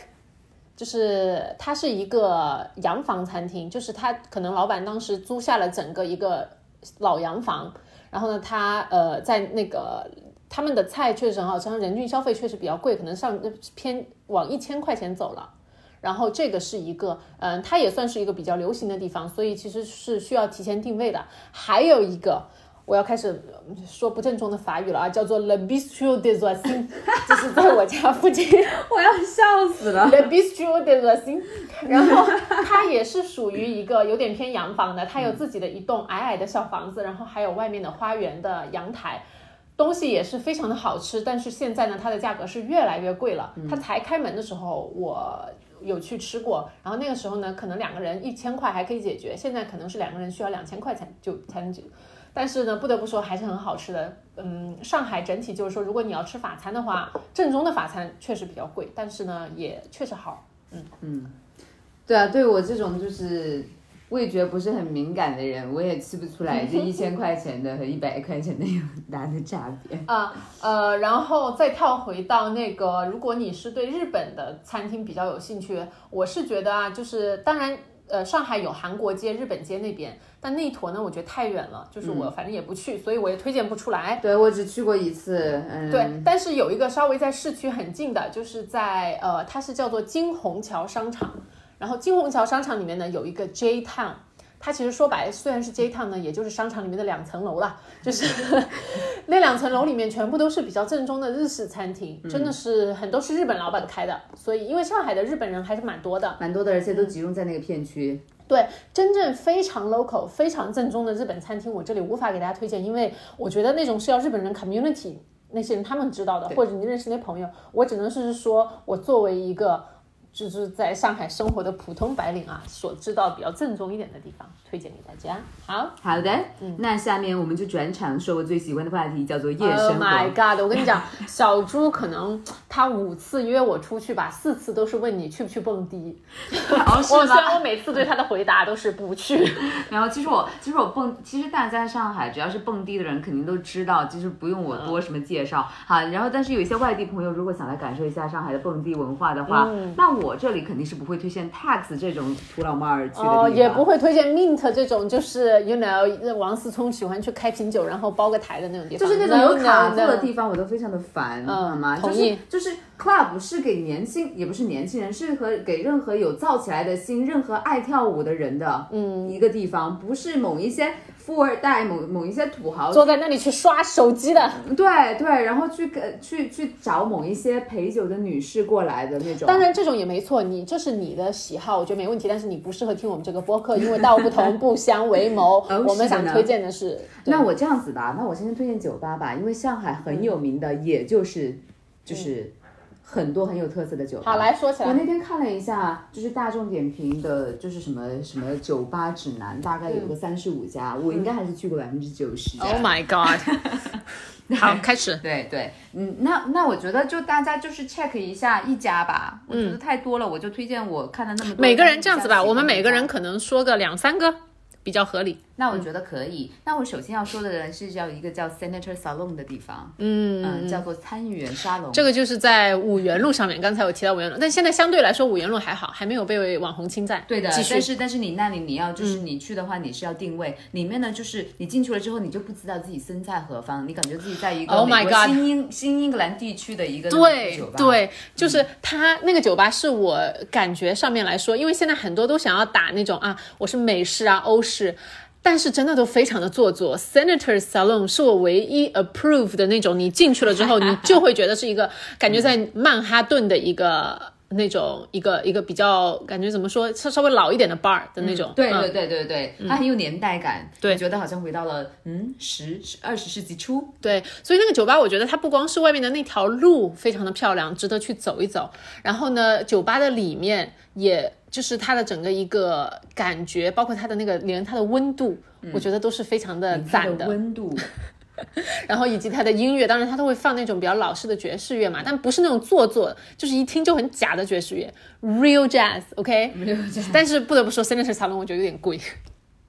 就是它是一个洋房餐厅，就是它可能老板当时租下了整个一个老洋房，然后呢，他呃在那个他们的菜确实很好吃，人均消费确实比较贵，可能上偏往一千块钱走了。然后这个是一个，嗯，它也算是一个比较流行的地方，所以其实是需要提前定位的。还有一个，我要开始呃说不正宗的法语了啊，叫做 Le Bistro des Oisins，这是在我家附近 我要笑死了。Le Bistro des Oisins。然后它也是属于一个有点偏洋房的，它有自己的一栋矮矮的小房子，然后还有外面的花园的阳台。东西也是非常的好吃，但是现在呢，它的价格是越来越贵了。它才开门的时候，我有去吃过，然后那个时候呢，可能两个人一千块还可以解决，现在可能是两个人需要两千块才就才能解决。但是呢，不得不说还是很好吃的。嗯，上海整体就是说，如果你要吃法餐的话，正宗的法餐确实比较贵，但是呢，也确实好。嗯嗯对啊，对我这种就是味觉不是很敏感的人，我也吃不出来这一千块钱的和一百块钱的有很大的差别。啊呃，然后再跳回到那个，如果你是对日本的餐厅比较有兴趣，我是觉得啊，就是当然。呃，上海有韩国街、日本街那边，但那一坨呢，我觉得太远了，就是我反正也不去，所以我也推荐不出来。对我只去过一次，嗯，对，但是有一个稍微在市区很近的，就是在呃，它是叫做金虹桥商场，然后金虹桥商场里面呢有一个 J Town。它其实说白，虽然是 J Town 呢，也就是商场里面的两层楼啦，就是 那两层楼里面全部都是比较正宗的日式餐厅，真的是很多是日本老板开的，所以因为上海的日本人还是蛮多的，蛮多的，而且都集中在那个片区。对，真正非常 local、非常正宗的日本餐厅，我这里无法给大家推荐，因为我觉得那种是要日本人 community 那些人他们知道的，或者你认识那朋友，我只能是说我作为一个就是在上海生活的普通白领啊，所知道比较正宗一点的地方，推荐给大家。好好的，那下面我们就转场说我最喜欢的话题，叫做夜生活，Oh。my god！我跟你讲，小猪可能他五次约我出去吧，四次都是问你去不去蹦迪。哦，是我虽然吗？我每次对他的回答都是不去。然后其实我其实我蹦，其实大家在上海只要是蹦迪的人，肯定都知道，就是不用我多什么介绍。好，然后但是有一些外地朋友如果想来感受一下上海的蹦迪文化的话，那我这里肯定是不会推荐 Tax 这种土老帽儿去的地方。哦，也不会推荐 Mint 这种，就是 you know 王思聪喜欢去开瓶酒，然后包个台的那种地方，就是那种有卡座的地方，我都非常的烦，嗯吗？就是就是 club 是给年轻，也不是年轻人，是和给任何有造起来的心、任何爱跳舞的人的，嗯，一个地方，不是某一些富二代、某某一些土豪坐在那里去刷手机的。对对，然后去给去去找某一些陪酒的女士过来的那种。当然，这种也没错，你这是你的喜好，我觉得没问题。但是你不适合听我们这个播客，因为道不同不相为谋。哦我们想推荐的是，那我这样子吧，那我先推荐酒吧吧，因为上海很有名的，也就是就是很多很有特色的酒吧。好来说起来，我那天看了一下，就是大众点评的，就是什么什么酒吧指南，大概有个三十五家，我应该还是去过百分之九十。Oh my God！好，开始。对对，嗯，那那我觉得就大家就是 check 一下一家吧，我觉得太多了，我就推荐我看了那么多，每个人这样子吧，我们每个人可能说个两三个，比较合理。那我觉得可以。那我首先要说的人是叫一个叫 Senator Salon 的地方，嗯嗯，叫做参议员沙龙。这个就是在五元路上面，刚才我提到五元路，但现在相对来说五元路还好，还没有被网红侵占。对的，但是但是你那里你要就是你去的话，你是要定位，里面呢就是你进去了之后，你就不知道自己身在何方，你感觉自己在一个 Oh my 美国 God 新英新英格兰地区的一个对酒吧。对，就是它那个酒吧是我感觉上面来说，因为现在很多都想要打那种啊，我是美式啊、欧式。但是真的都非常的做作，Senator Salon 是我唯一 approve 的那种，你进去了之后，你就会觉得是一个 感觉在曼哈顿的一个那种一个一个比较感觉怎么说，稍稍微老一点的 bar 的那种。嗯对对对对对，它很有年代感，对觉得好像回到了嗯十十二十世纪初。对，所以那个酒吧，我觉得它不光是外面的那条路非常的漂亮，值得去走一走。然后呢，酒吧的里面，也就是它的整个一个感觉，包括它的那个连它的温度，我觉得都是非常的赞的温度，然后以及它的音乐，当然它都会放那种比较老式的爵士乐嘛，但不是那种做作，就是一听就很假的爵士乐，real jazz，OK、没有这样但是不得不说，Senator 沙龙我觉得有点贵，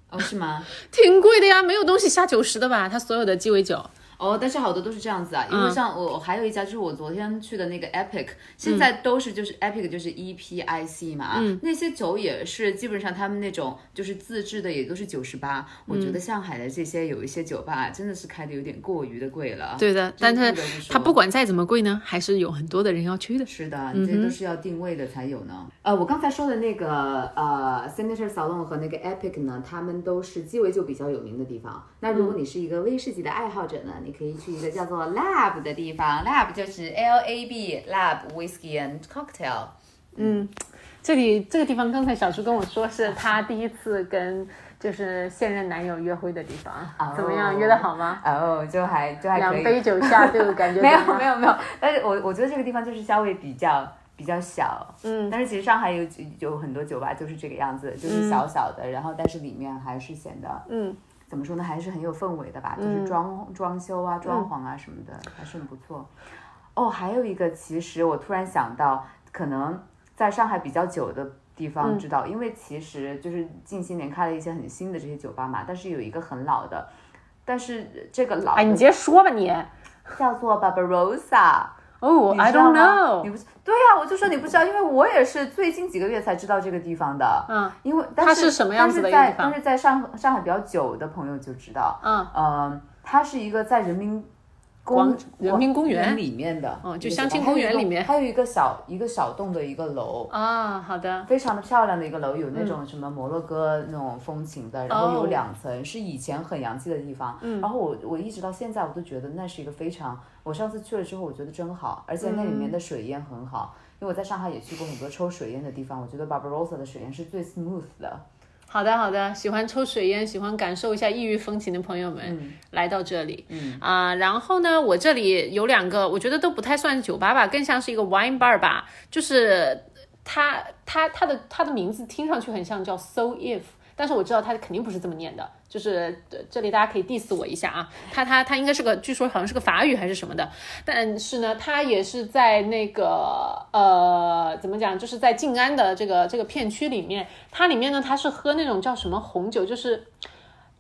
哦，是吗？挺贵的呀，没有东西下九十的吧？它所有的鸡尾酒。哦，但是好多都是这样子啊，因嗯为像我我还有一家就是我昨天去的那个 Epic，现在都是就是 Epic 就是 E P I C 嘛，嗯那些酒也是基本上他们那种就是自制的也都是九十八，我嗯觉得上海的这些有一些酒吧真的是开的有点过于的贵了。对的，但是这个不管再怎么贵呢，还是有很多的人要去的。是的，嗯你这都是要定位的才有呢。呃，我刚才说的那个呃，Senator Salon 和那个 Epic 呢，他们都是鸡尾酒比较有名的地方。那如果你是一个威士忌的爱好者呢，你可以去一个叫做 Lab 的地方，Lab 就是 L A B Lab Whiskey and Cocktail。嗯这里这个地方，刚才小叔跟我说是他第一次跟就是现任男友约会的地方，怎么样？约的好吗？哦，就还就还可以。两杯酒下就感觉 没有没有没有，但是我我觉得这个地方就是稍微比较比较小，嗯但是其实上海有有很多酒吧就是这个样子，就是小小的，然后但是里面还是显得嗯怎么说呢，还是很有氛围的吧，就是装装修啊、装潢啊什么的，还是很不错。哦，还有一个，其实我突然想到，可能在上海比较久的地方知道，因为其实就是近些年开了一些很新的这些酒吧嘛，但是有一个很老的，但是这个老哎，你直接说吧你。叫做 Barbarossa。哦、你 i don't 吗 know 你。不对呀、我就说你不知道，因为我也是最近几个月才知道这个地方的。嗯，因为但它是什么样子的一个但是在地方但是在上上海比较久的朋友就知道，嗯嗯，它是一个在人民广公人民公园里面的，哦就相亲公园里面还有一个小一个小栋的一个楼。啊，好的，非常的漂亮的一个楼，有那种什么摩洛哥那种风情的，然后哦有两层，是以前很洋气的地方。然后我我一直到现在我都觉得那是一个非常，我上次去了之后我觉得真好，而且那里面的水烟很好，因为我在上海也去过很多抽水烟的地方，我觉得 Barbarossa 的水烟是最 smooth 的。好的，好的，喜欢抽水烟、喜欢感受一下异域风情的朋友们，嗯。来到这里，嗯。啊、然后呢，我这里有两个，我觉得都不太算酒吧吧，更像是一个 wine bar 吧，就是它它它的它的名字听上去很像叫 So If，但是我知道他肯定不是这么念的，就是这里大家可以 diss 我一下啊，他他他应该是个，据说好像是个法语还是什么的，但是呢，他也是在那个呃怎么讲，就是在静安的这个这个片区里面，它里面呢他是喝那种叫什么红酒，就是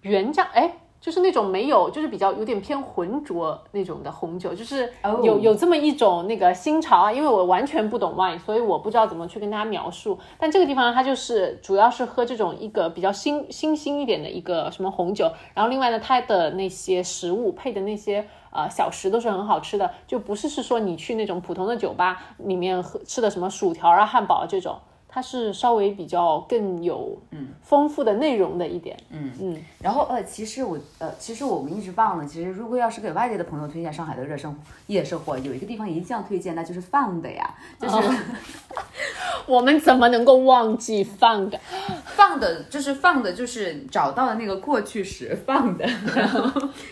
原浆哎。就是那种没有，就是比较有点偏浑浊那种的红酒，就是有、哦有这么一种那个新潮啊。因为我完全不懂 wine，所以我不知道怎么去跟大家描述。但这个地方它就是主要是喝这种一个比较新新兴一点的一个什么红酒，然后另外呢，它的那些食物配的那些呃小食都是很好吃的，就不是是说你去那种普通的酒吧里面喝吃的什么薯条啊、汉堡啊这种。它是稍微比较更有嗯丰富的内容的一点，嗯嗯然后呃，其实我呃，其实我们一直忘了，其实如果要是给外地的朋友推荐上海的热生夜生活，有一个地方一定要推荐，那就是放的呀，就是、我们怎么能够忘记放的？放的，就是放的，就是找到了那个过去时放的，然后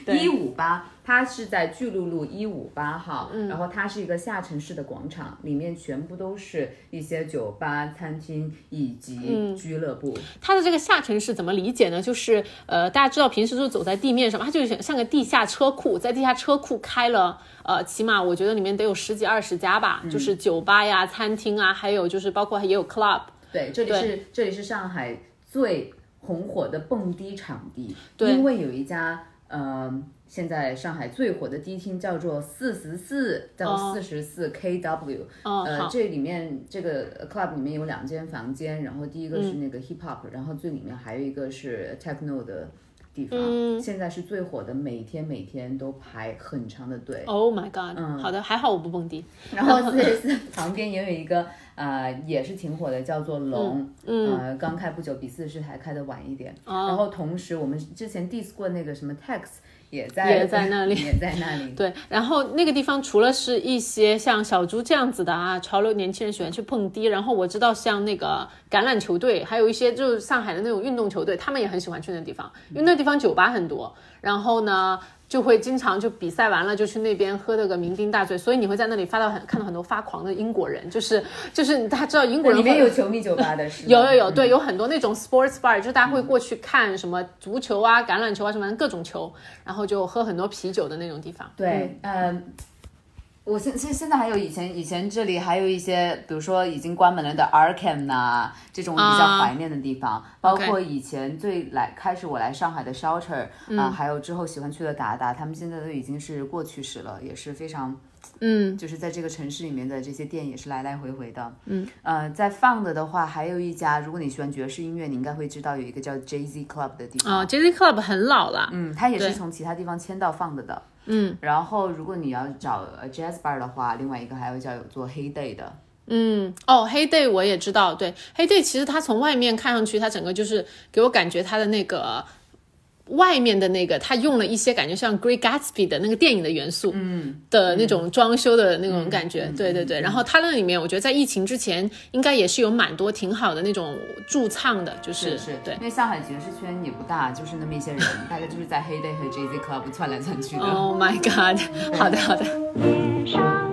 一五八。它是在巨鹿路一五八号，嗯然后它是一个下沉式的广场，里面全部都是一些酒吧、餐厅以及俱乐部。它的这个下沉式怎么理解呢？就是呃，大家知道平时都走在地面上，它就像像个地下车库，在地下车库开了呃，起码我觉得里面得有十几二十家吧，就是酒吧呀、餐厅啊，还有就是包括也有 club。对，这里是这里是上海最红火的蹦迪场地，对因为有一家呃，现在上海最火的迪厅叫做四十四，到四十四 KW，、哦呃，好这里面这个 club 里面有两间房间，然后第一个是那个 hip hop，、然后最里面还有一个是 techno 的。地方、现在是最火的，每天每天都排很长的队。Oh my god！嗯、好的，还好我不蹦迪。然后四十四旁边也有一个 呃也是挺火的，叫做龙，嗯，呃刚开不久，比四十四还开的晚一点。然后同时我们之前 diss 过那个什么 Tex 也在也在那里也在那里。对，然后那个地方除了是一些像小猪这样子的啊，潮流年轻人喜欢去蹦迪，然后我知道像那个橄榄球队，还有一些就是上海的那种运动球队，他们也很喜欢去那地方，因为那地方酒吧很多，然后呢。就会经常就比赛完了就去那边喝的个酩酊大醉，所以你会在那里发到很看到很多发狂的英国人，就是 就是大家知道英国人里面有球迷酒吧的是？有有有，对，嗯有很多那种 sports bar，就是大家会过去看什么足球啊、橄榄球啊什么各种球，然后就喝很多啤酒的那种地方。对，嗯。我现现现在还有以前以前这里还有一些，比如说已经关门了的 Arkham 呐、这种比较啊怀念的地方，包括以前最来开始我来上海的 Shelter 啊、嗯还有之后喜欢去的达达，他们现在都已经是过去式了，也是非常嗯，就是在这个城市里面的这些店也是来来回回的。嗯，呃，在放的的话，还有一家，如果你喜欢爵士音乐，你应该会知道有一个叫 Jay Z Club 的地方。啊、，Jay z Club 很老了，嗯，它也是从其他地方迁到放的的。嗯，然后如果你要找呃 Jazz Bar 的话，另外一个还有叫有做黑 day 的。嗯，哦，黑 day 我也知道，对，黑 day 其实它从外面看上去，它整个就是给我感觉它的那个外面的那个，他用了一些感觉像 Great Gatsby 的那个电影的元素，嗯，的那种装修的那种感觉，对对对。然后他那里面，我觉得在疫情之前，应该也是有蛮多挺好的那种驻唱的，就是是对因。为上海爵士圈也不大，就是那么一些人，大概就是在黑 day 和 Jay Z Club 窜来窜去的。Oh my god！好的好的。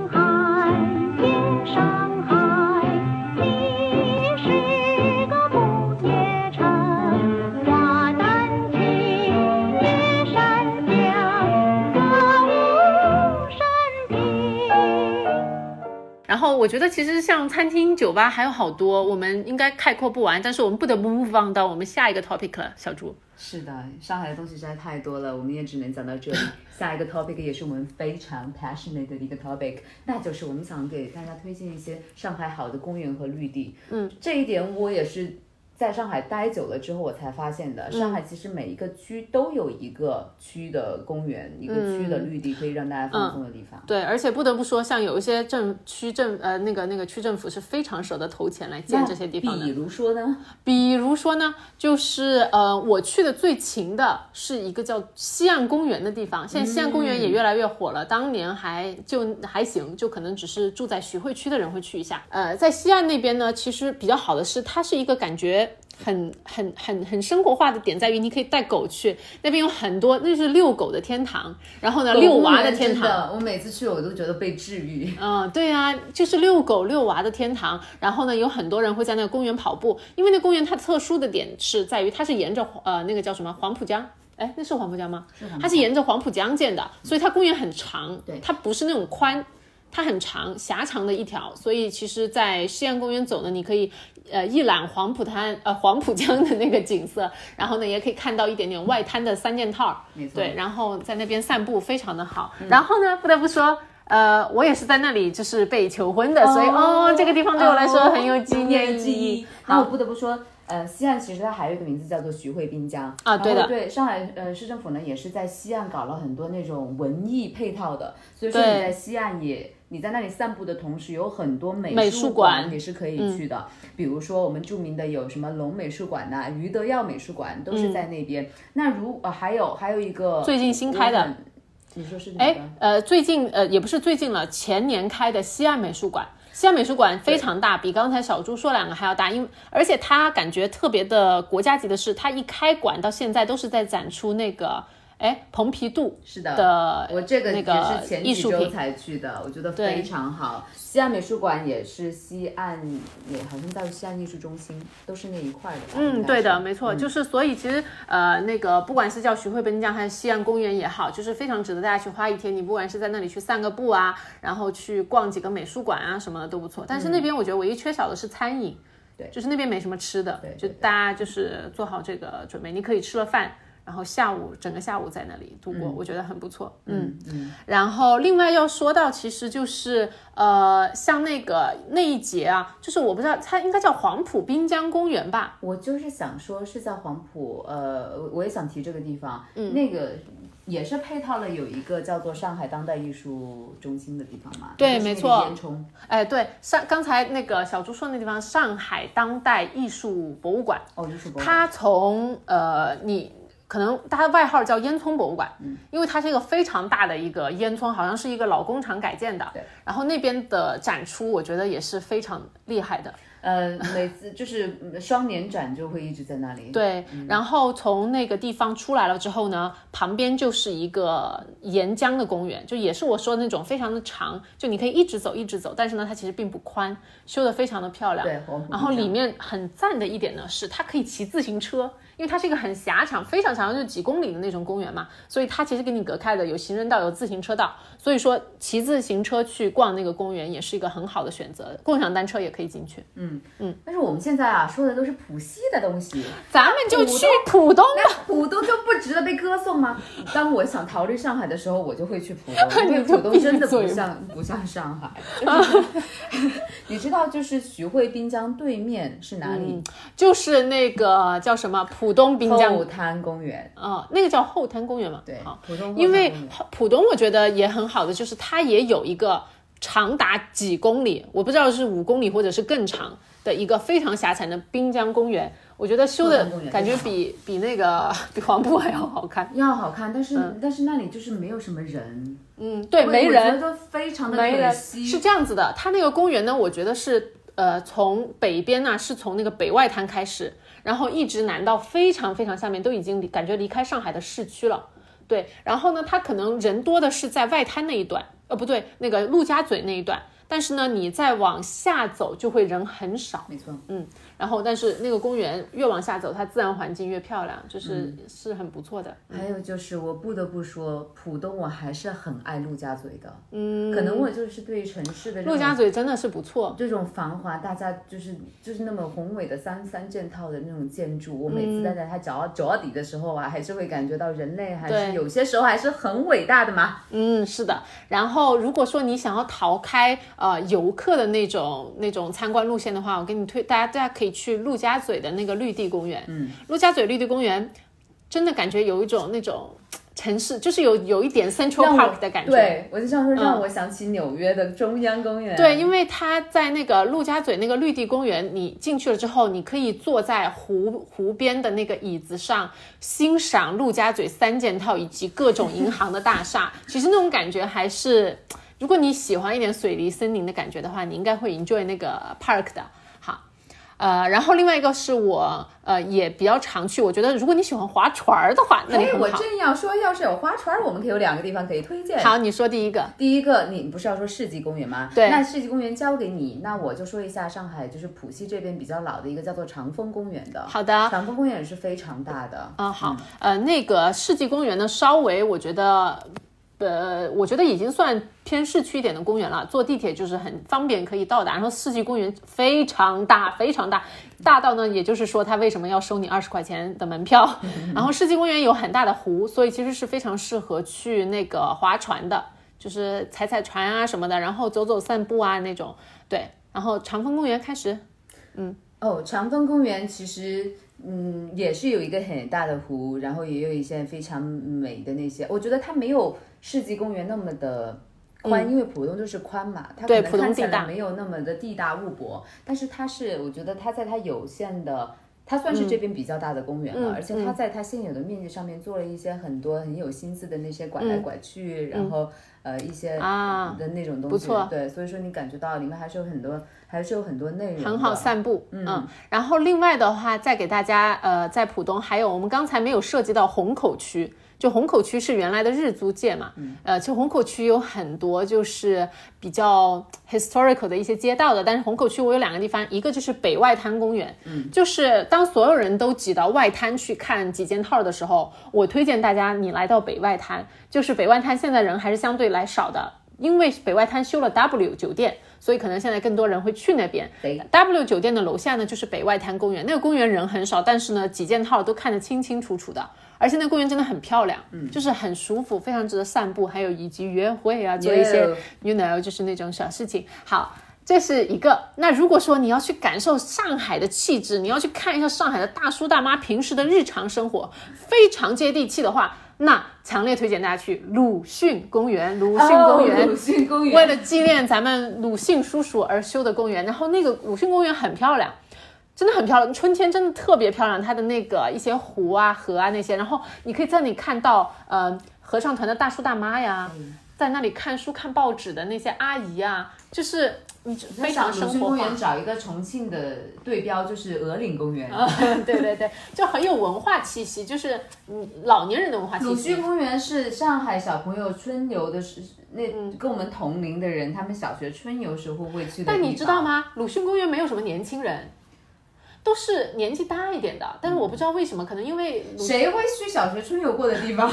然后我觉得其实像餐厅、酒吧还有好多，我们应该概括不完，但是我们不得不 move on 到我们下一个 topic 了，小朱。是的，上海的东西实在太多了，我们也只能讲到这里。下一个 topic 也是我们非常 passionate 的一个 topic，那就是我们想给大家推荐一些上海好的公园和绿地。嗯，这一点我也是在上海待久了之后，我才发现的。上海其实每一个区都有一个区的公园，一个区的绿地，可以让大家放松的地方。对，而且不得不说，像有一些政区政呃那个那个区政府是非常舍得投钱来建这些地方的比。如说呢，比如说呢，就是呃，我去的最勤的是一个叫西岸公园的地方。现在西岸公园也越来越火了，当年还就还行，就可能只是住在徐汇区的人会去一下。呃，在西岸那边呢，其实比较好的是，它是一个感觉。很很很很生活化的点在于，你可以带狗去那边有很多，那是遛狗的天堂，然后呢，遛娃的天堂，我每次去我都觉得被治愈。嗯，对啊，就是遛狗遛娃的天堂。然后呢，有很多人会在那个公园跑步，因为那公园它特殊的点是在于它是沿着呃那个叫什么黄浦江，哎，那是黄浦江吗？它是沿着黄浦江建的，所以它公园很长，对它不是那种宽。它很长，狭长的一条，所以其实，在西岸公园走呢，你可以呃一览黄浦滩呃黄浦江的那个景色，然后呢，也可以看到一点点外滩的三件套，没错对，然后在那边散步非常的好。然后呢，不得不说，呃，我也是在那里就是被求婚的，所以哦，这个地方对我来说很有纪念意义。那我不得不说，呃，西岸其实它还有一个名字叫做徐汇滨江啊对的对，上海呃市政府呢也是在西岸搞了很多那种文艺配套的，所以说对你在西岸也。你在那里散步的同时，有很多美美术馆馆你是可以去的，比如说我们著名的有什么龙美术馆呐、余德耀美术馆都是在那边。那如呃还有还有一个最近新开的，你说是哪个？哎，呃，最近呃也不是最近了，前年开的西岸美术馆。西岸美术馆非常大，比刚才小朱说两个还要大，因为而且它感觉特别的国家级的是，它一开馆到现在都是在展出那个哎蓬皮杜是的的我这个也那个是前几周才去的，我觉得非常好。西岸美术馆也是西岸，也好像在西岸艺术中心，都是那一块的吧？嗯，对的，没错，就是所以其实呃，那个不管是叫徐汇滨江还是西岸公园也好，就是非常值得大家去花一天。你不管是在那里去散个步啊，然后去逛几个美术馆啊什么的都不错。但是那边我觉得唯一缺少的是餐饮，对就是那边没什么吃的，对对就大家就是做好这个准备，你可以吃了饭。然后下午整个下午在那里度过，我觉得很不错。嗯嗯，然后另外要说到，其实就是呃，像那个那一节啊，就是我不知道它应该叫黄浦滨江公园吧？我就是想说是在黄浦，呃，我我也想提这个地方，嗯那个也是配套了有一个叫做上海当代艺术中心的地方嘛，对没错烟囱，哎，对，上刚才那个小朱说的那地方，上海当代艺术博物馆，哦，艺术博物馆它从呃你。可能它的外号叫烟囱博物馆，嗯，因为它是一个非常大的一个烟囱，好像是一个老工厂改建的。对，然后那边的展出，我觉得也是非常厉害的。呃，每次就是嗯双年展就会一直在那里，对，然后从那个地方出来了之后呢，旁边就是一个沿江的公园，就也是我说的那种非常的长，就你可以一直走一直走，但是呢，它其实并不宽，修的非常的漂亮。对然后里面很赞的一点呢是，它可以骑自行车。因为它是一个很狭长、非常长，就是几公里的那种公园嘛，所以它其实给你隔开的有行人道、有自行车道，所以说骑自行车去逛那个公园也是一个很好的选择，共享单车也可以进去。嗯嗯但是我们现在啊说的都是浦西的东西，咱们就去浦东吧。那浦东就不值得被歌颂吗？当我想逃离上海的时候，我就会去浦东，因为浦东真的不像不像上海。就是 你知道，就是徐汇滨江对面是哪里？就是那个叫什么浦东滨江后滩公园。哦，那个叫后滩公园嘛。对好，，浦东因为浦东我觉得也很好的，就是它也有一个长达几公里，我不知道是五公里或者是更长的一个非常狭长的滨江公园。我觉得修的感觉比比那个比黄埔还要好看。要好看，但是、但是那里就是没有什么人，嗯，对，没人我，觉得非常的可没人惜。是这样子的，它那个公园呢，我觉得是呃从北边呢、是从那个北外滩开始，然后一直南到非常非常下面，都已经离感觉离开上海的市区了。对，然后呢，它可能人多的是在外滩那一段，呃，不对，那个陆家嘴那一段。但是呢，你再往下走就会人很少，没错，然后但是那个公园越往下走，它自然环境越漂亮，就是、嗯是很不错的。还有就是我不得不说，浦东我还是很爱陆家嘴的。嗯，可能我就是对城市的陆家嘴真的是不错，这种繁华，大家就是就是那么宏伟的三三件套的那种建筑，我每嗯次站在它脚脚底的时候啊，还是会感觉到人类还对是有些时候还是很伟大的嘛。嗯，是的。然后，如果说你想要逃开呃游客的那种那种参观路线的话，我给你推，大家大家可以以去陆家嘴的那个绿地公园。嗯，陆家嘴绿地公园真的感觉有一种那种城市，就是有有一点 Central Park 的感觉。对，我就想说让我想起纽约的中央公园。对，因为它在那个陆家嘴那个绿地公园，你进去了之后，你可以坐在湖湖边的那个椅子上，欣赏陆家嘴三件套以及各种银行的大厦。其实那种感觉还是，如果你喜欢一点水泥森林的感觉的话，你应该会 enjoy 那个 park 的。好。呃，然后另外一个是我呃也比较常去，我觉得如果你喜欢划船儿的话，那里哎，我。正要说，要是有划船，我们可以有两个地方可以推荐。好，你说第一个，第一个，你不是要说世纪公园吗？对那世纪公园交给你，那我就说一下上海，就是浦西这边比较老的一个叫做长风公园的。好的，长风公园也是非常大的。啊、好，呃，那个世纪公园呢，稍微我觉得，呃，我觉得已经算偏市区一点的公园了，坐地铁就是很方便可以到达。然后世纪公园非常大，非常大，大到呢，也就是说它为什么要收你二十块钱的门票？然后世纪公园有很大的湖，所以其实是非常适合去那个划船的，就是踩踩船啊什么的，然后走走散步啊那种。对，然后长风公园开始，嗯哦，长风公园其实。嗯，也是有一个很大的湖，然后也有一些非常美的那些。我觉得它没有世纪公园那么的宽，因为浦东就是宽嘛，它可能看起来没有那么的地大物博。但是它是，我觉得它在它有限的，它算是这边比较大的公园了，嗯而且它在它现有的面积上面做了一些很多很有心思的那些拐来拐去，然后呃一些嗯啊的那种东西。不错对，所以说你感觉到里面还是有很多，还是有很多内容。很好散步，嗯然后另外的话，再给大家，呃，在浦东还有我们刚才没有涉及到虹口区，就虹口区是原来的日租界嘛，呃，其实虹口区有很多就是比较 historical 的一些街道的，但是虹口区我有两个地方，一个就是北外滩公园，嗯，就是当所有人都挤到外滩去看几件套的时候，我推荐大家你来到北外滩，就是北外滩现在人还是相对来少的。因为北外滩修了 W 酒店，所以可能现在更多人会去那边。对 W 酒店的楼下呢，就是北外滩公园。那个公园人很少，但是呢，几件套都看得清清楚楚的。而且那个公园真的很漂亮，嗯，就是很舒服，非常值得散步，还有以及约会啊，做一些 you know 就是那种小事情。好，这是一个。那如果说你要去感受上海的气质，你要去看一下上海的大叔大妈平时的日常生活，非常接地气的话，那强烈推荐大家去鲁迅公园。鲁迅公园，哦鲁迅公园，为了纪念咱们鲁迅叔叔而修的公园，然后那个鲁迅公园很漂亮，真的很漂亮，春天真的特别漂亮，它的那个一些湖啊、河啊那些，然后你可以在那里看到呃合唱团的大叔大妈呀，在那里看书看报纸的那些阿姨啊，就是你非常生活化公园。找一个重庆的对标，就是鹅岭公园。对对对，就很有文化气息，就是嗯老年人的文化气息鲁迅。公园是上海小朋友春游的时，那跟我们同龄的人，他们小学春游时候会去的。但你知道？吗？鲁迅公园没有什么年轻人，都是年纪大一点的。但是我不知道为什么，可能因为谁会去小学春游过的地方？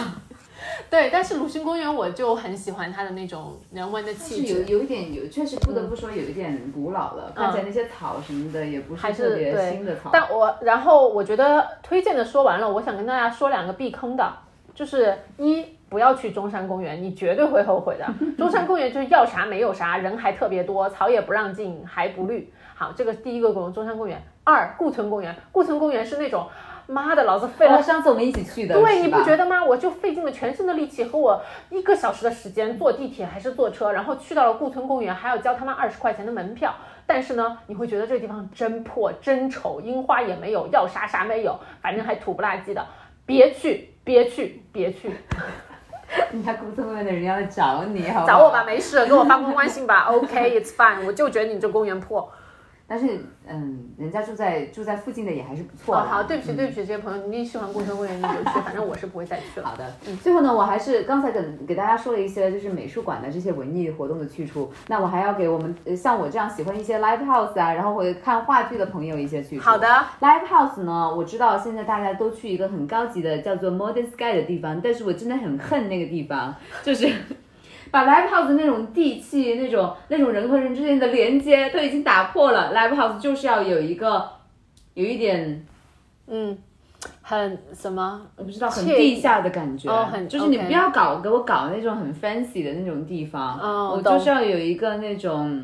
对，但是鲁迅公园我就很喜欢它的那种人文的是气有质。有一点有，确实不得不说有一点古老了。看起来那些草什么的也不是特别新的草。但我然后我觉得推荐的说完了，我想跟大家说两个避坑的，就是一不要去中山公园，你绝对会后悔的。中山公园就是要啥没有啥，人还特别多，草也不让进，还不绿。好，这个第一个公中山公园。二顾村公园，顾村公园是那种。妈的，老子费了哦，上次我们一起去的，对，你不觉得吗？我就费尽了全身的力气和我一个小时的时间坐地铁还是坐车，然后去到了顾村公园，还要交他妈二十块钱的门票。但是呢，你会觉得这个地方真破真丑，樱花也没有，要啥啥没有，反正还土不拉几的。别去，别去，别去，你看顾村公园的人要来找你，好不好找我吧，。没事，给我发公关信吧。OK，it's、fine，我就觉得你这公园破。但是，嗯，人家住在住在附近的也还是不错。好，对不起，对不起，这些朋友，你喜欢顾村公园你就去，反正我是不会再去了。好的，最后呢，我还是刚才给给大家说了一些就是美术馆的这些文艺活动的去处，那我还要给我们呃像我这样喜欢一些 live house 啊，然后会看话剧的朋友一些去处。好的，Live House 呢，我知道现在大家都去一个很高级的叫做 Modern Sky 的地方，但是我真的很恨那个地方，就是把 Live House 那种地气、那种那种人和人之间的连接都已经打破了。Live House 就是要有一个有一点嗯，很什么？我不知道很地下的感觉，哦很就是你不要搞给我搞那种很 fancy 的那种地方，哦我就是要有一个那种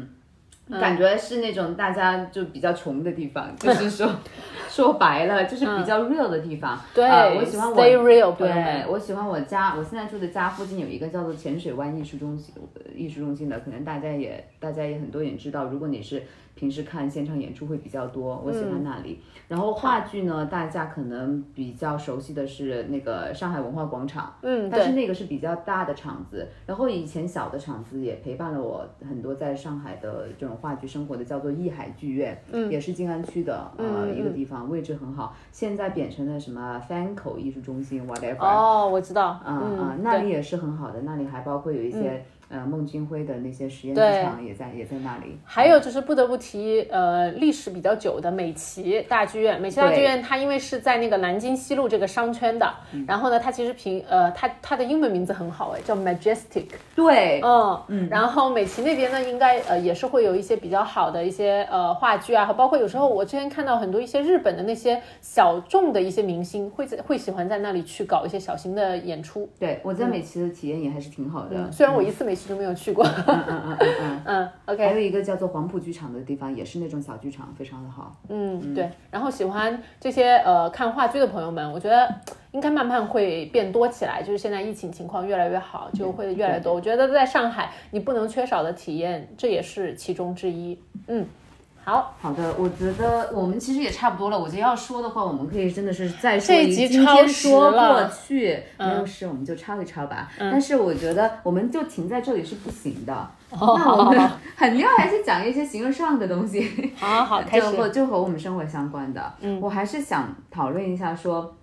感觉是那种大家就比较穷的地方，就是说说白了就是比较 real 的地方。对呃我喜欢我 stay real，对，我喜欢我家，我现在住的家附近有一个叫做浅水湾艺术中心，呃艺术中心的，可能大家也大家也很多也知道。如果你是平时看现场演出会比较多，我喜欢那里。然后话剧呢，大家可能比较熟悉的是那个上海文化广场，嗯，但是，那个是比较大的场子，然后以前小的场子也陪伴了我很多在上海的这种话剧生活的，叫做艺海剧院，嗯，也是静安区的呃、嗯一个地方，位置很好。现在变成了什么翻口艺术中心 whatever，哦，我知道，嗯，，对那里也是很好的，那里还包括有一些、呃孟京辉的那些实验剧场也在也在那里。还有就是不得不提，呃，历史比较久的美琪大剧院。美琪大剧院它因为是在那个南京西路这个商圈的，然后呢，它其实平呃，它它的英文名字很好哎，叫 Majestic。对，嗯嗯。然后美琪那边呢，应该呃也是会有一些比较好的一些呃话剧啊，和包括有时候我之前看到很多一些日本的那些小众的一些明星会在会喜欢在那里去搞一些小型的演出。对我在美琪的体验也还是挺好的。虽然我一次美琪都没有去过。嗯嗯嗯嗯嗯。嗯，OK。还有一个叫做黄埔剧场的地方，也是那种小剧场，非常的好。嗯，对。然后喜欢这些呃看话剧的朋友们，我觉得应该慢慢会变多起来。就是现在疫情情况越来越好，就会越来越多。我觉得在上海，你不能缺少的体验，这也是其中之一。嗯，好，好的，我觉得我们其实也差不多了。我觉得要说的话，我们可以真的是再说这一集今超说了过去，没有事我们就抄一抄吧。但是我觉得我们就停在这里是不行的。那我们 肯定还是讲一些形而上的东西。好好开就和始。就和我们生活相关的。嗯，我还是想讨论一下说。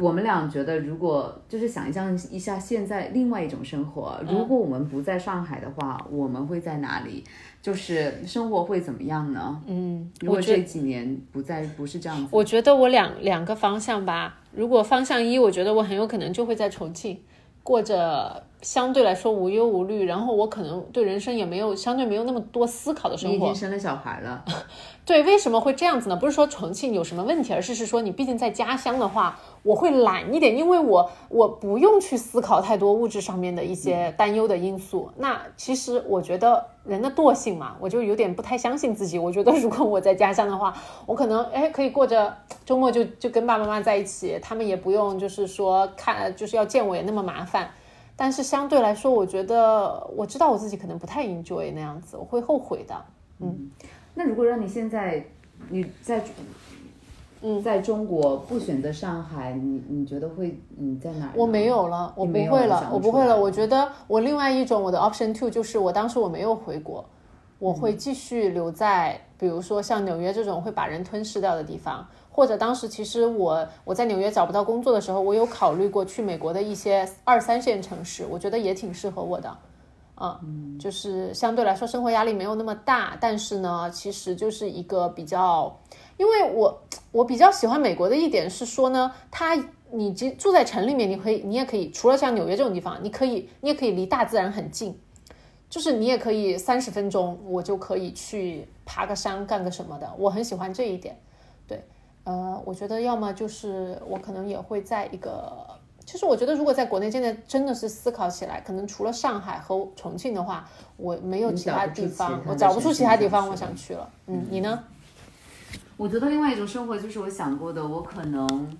我们俩觉得，如果就是想象一下现在另外一种生活，如果我们不在上海的话，我们会在哪里？就是生活会怎么样呢？嗯，如果这几年不再不是这样子，我觉得我两两个方向吧。如果方向一，我觉得我很有可能就会在重庆过着相对来说无忧无虑，然后我可能对人生也没有相对没有那么多思考的生活你已经。生了小孩了，对，为什么会这样子呢？不是说重庆有什么问题，而是是说你毕竟在家乡的话，我会懒一点，因为我我不用去思考太多物质上面的一些担忧的因素。那其实我觉得人的惰性嘛，我就有点不太相信自己。我觉得如果我在家乡的话，我可能哎可以过着周末就就跟爸爸妈妈在一起，他们也不用就是说看就是要见我也那么麻烦。但是相对来说，我觉得我知道我自己可能不太 enjoy 那样子，我会后悔的。嗯那如果让你现在你在嗯在中国不选择上海，你你觉得会你在哪？我没有了，我不会了我不会了。我觉得我另外一种我的 option two 就是我当时我没有回国，我嗯。会继续留在，比如说像纽约这种会把人吞噬掉的地方，或者当时其实我我在纽约找不到工作的时候，我有考虑过去美国的一些二三线城市，我觉得也挺适合我的。啊，就是相对来说生活压力没有那么大，但是呢，其实就是一个比较，因为我我比较喜欢美国的一点是说呢，它你住住在城里面，你可以你也可以除了像纽约这种地方，你可以你也可以离大自然很近，就是你也可以三十分钟我就可以去爬个山干个什么的，我很喜欢这一点。对，呃，我觉得要么就是我可能也会在一个。其实我觉得，如果在国内现在真的是思考起来，可能除了上海和重庆的话，我没有其他地方，我找不出其他地方我想去了。嗯，你呢？我觉得另外一种生活就是我想过的，我可能，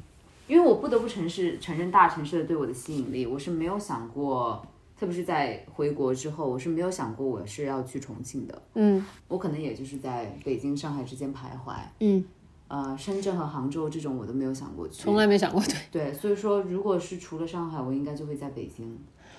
因为我不得不承认承认大城市的对我的吸引力，我是没有想过，特别是在回国之后，我是没有想过我是要去重庆的，嗯我可能也就是在北京、上海之间徘徊，嗯，呃，深圳和杭州这种我都没有想过去，从来没想过。对，对，所以说如果是除了上海，我应该就会在北京。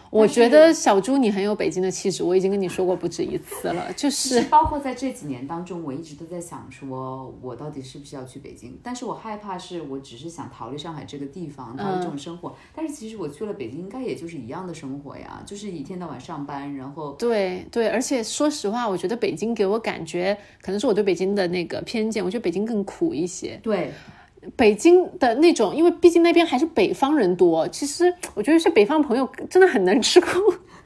我觉得小猪你很有北京的气质，我已经跟你说过不止一次了，就是包括在这几年当中，我一直都在想说，我到底是不是要去北京？但是我害怕是我只是想逃离上海这个地方，逃离这种生活。但是其实我去了北京，应该也就是一样的生活呀，就是一天到晚上班，然后对对，而且说实话，我觉得北京给我感觉，可能是我对北京的那个偏见，我觉得北京更苦一些。对北京的那种，因为毕竟那边还是北方人多，其实我觉得是北方朋友真的很能吃苦。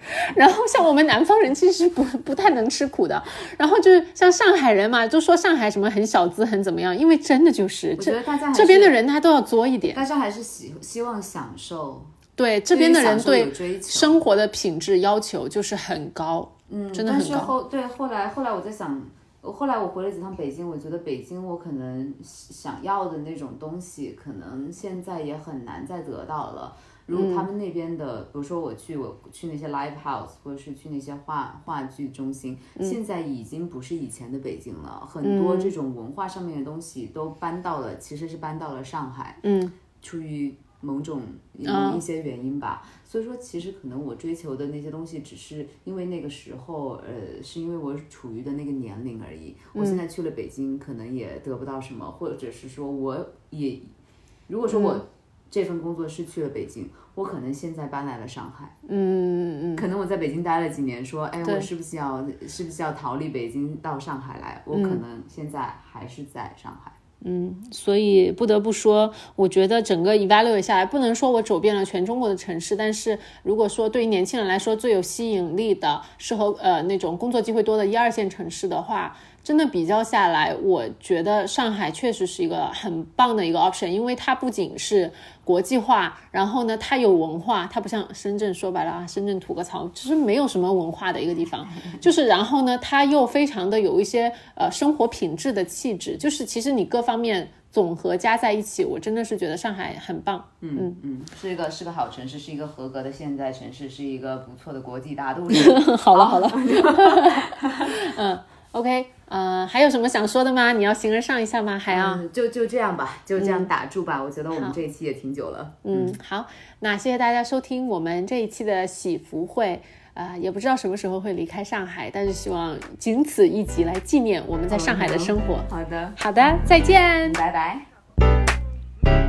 然后像我们南方人其实不不太能吃苦的，然后就是像上海人嘛，就说上海什么很小资很怎么样，因为真的就是这这边的人他都要作一点，大家还是希希望享受，对这边的人对生活的品质要求就是很高，嗯，真的很高。但是后对后来后来我在想，后来我回了几趟北京，我觉得北京我可能想要的那种东西，可能现在也很难再得到了。如果他们那边的，比如说我去我去那些 live house，或者是去那些话话剧中心，现在已经不是以前的北京了，很多这种文化上面的东西都搬到了，其实是搬到了上海。嗯，出于某种某一些原因吧，所以说其实可能我追求的那些东西，只是因为那个时候，呃，是因为我处于的那个年龄而已。我现在去了北京，可能也得不到什么，或者是说我也，如果说我这份工作是去了北京，我可能现在搬来了上海。嗯嗯嗯可能我在北京待了几年，说，哎，我是不是要是不是要逃离北京到上海来？我可能现在还是在上海。嗯，所以不得不说，我觉得整个 evaluate 下来，不能说我走遍了全中国的城市，但是如果说对于年轻人来说最有吸引力的，适合呃那种工作机会多的一二线城市的话，真的比较下来，我觉得上海确实是一个很棒的一个 option，因为它不仅是国际化，然后呢，它有文化，它不像深圳，说白了啊，深圳吐个槽，其实没有什么文化的一个地方，就是然后呢，它又非常的有一些呃生活品质的气质，就是其实你各方面总和加在一起，我真的是觉得上海很棒。嗯嗯，是一个是个好城市，是一个合格的现代城市，是一个不错的国际大都市。好 了好了，嗯，OK，呃，还有什么想说的吗？你要形而上一下吗？还要？嗯，就就这样吧，就这样打住吧。我觉得我们这一期也挺久了。嗯，好，那谢谢大家收听我们这一期的喜福会。啊、也不知道什么时候会离开上海，但是希望仅此一集来纪念我们在上海的生活。好的，好的，再见。拜拜。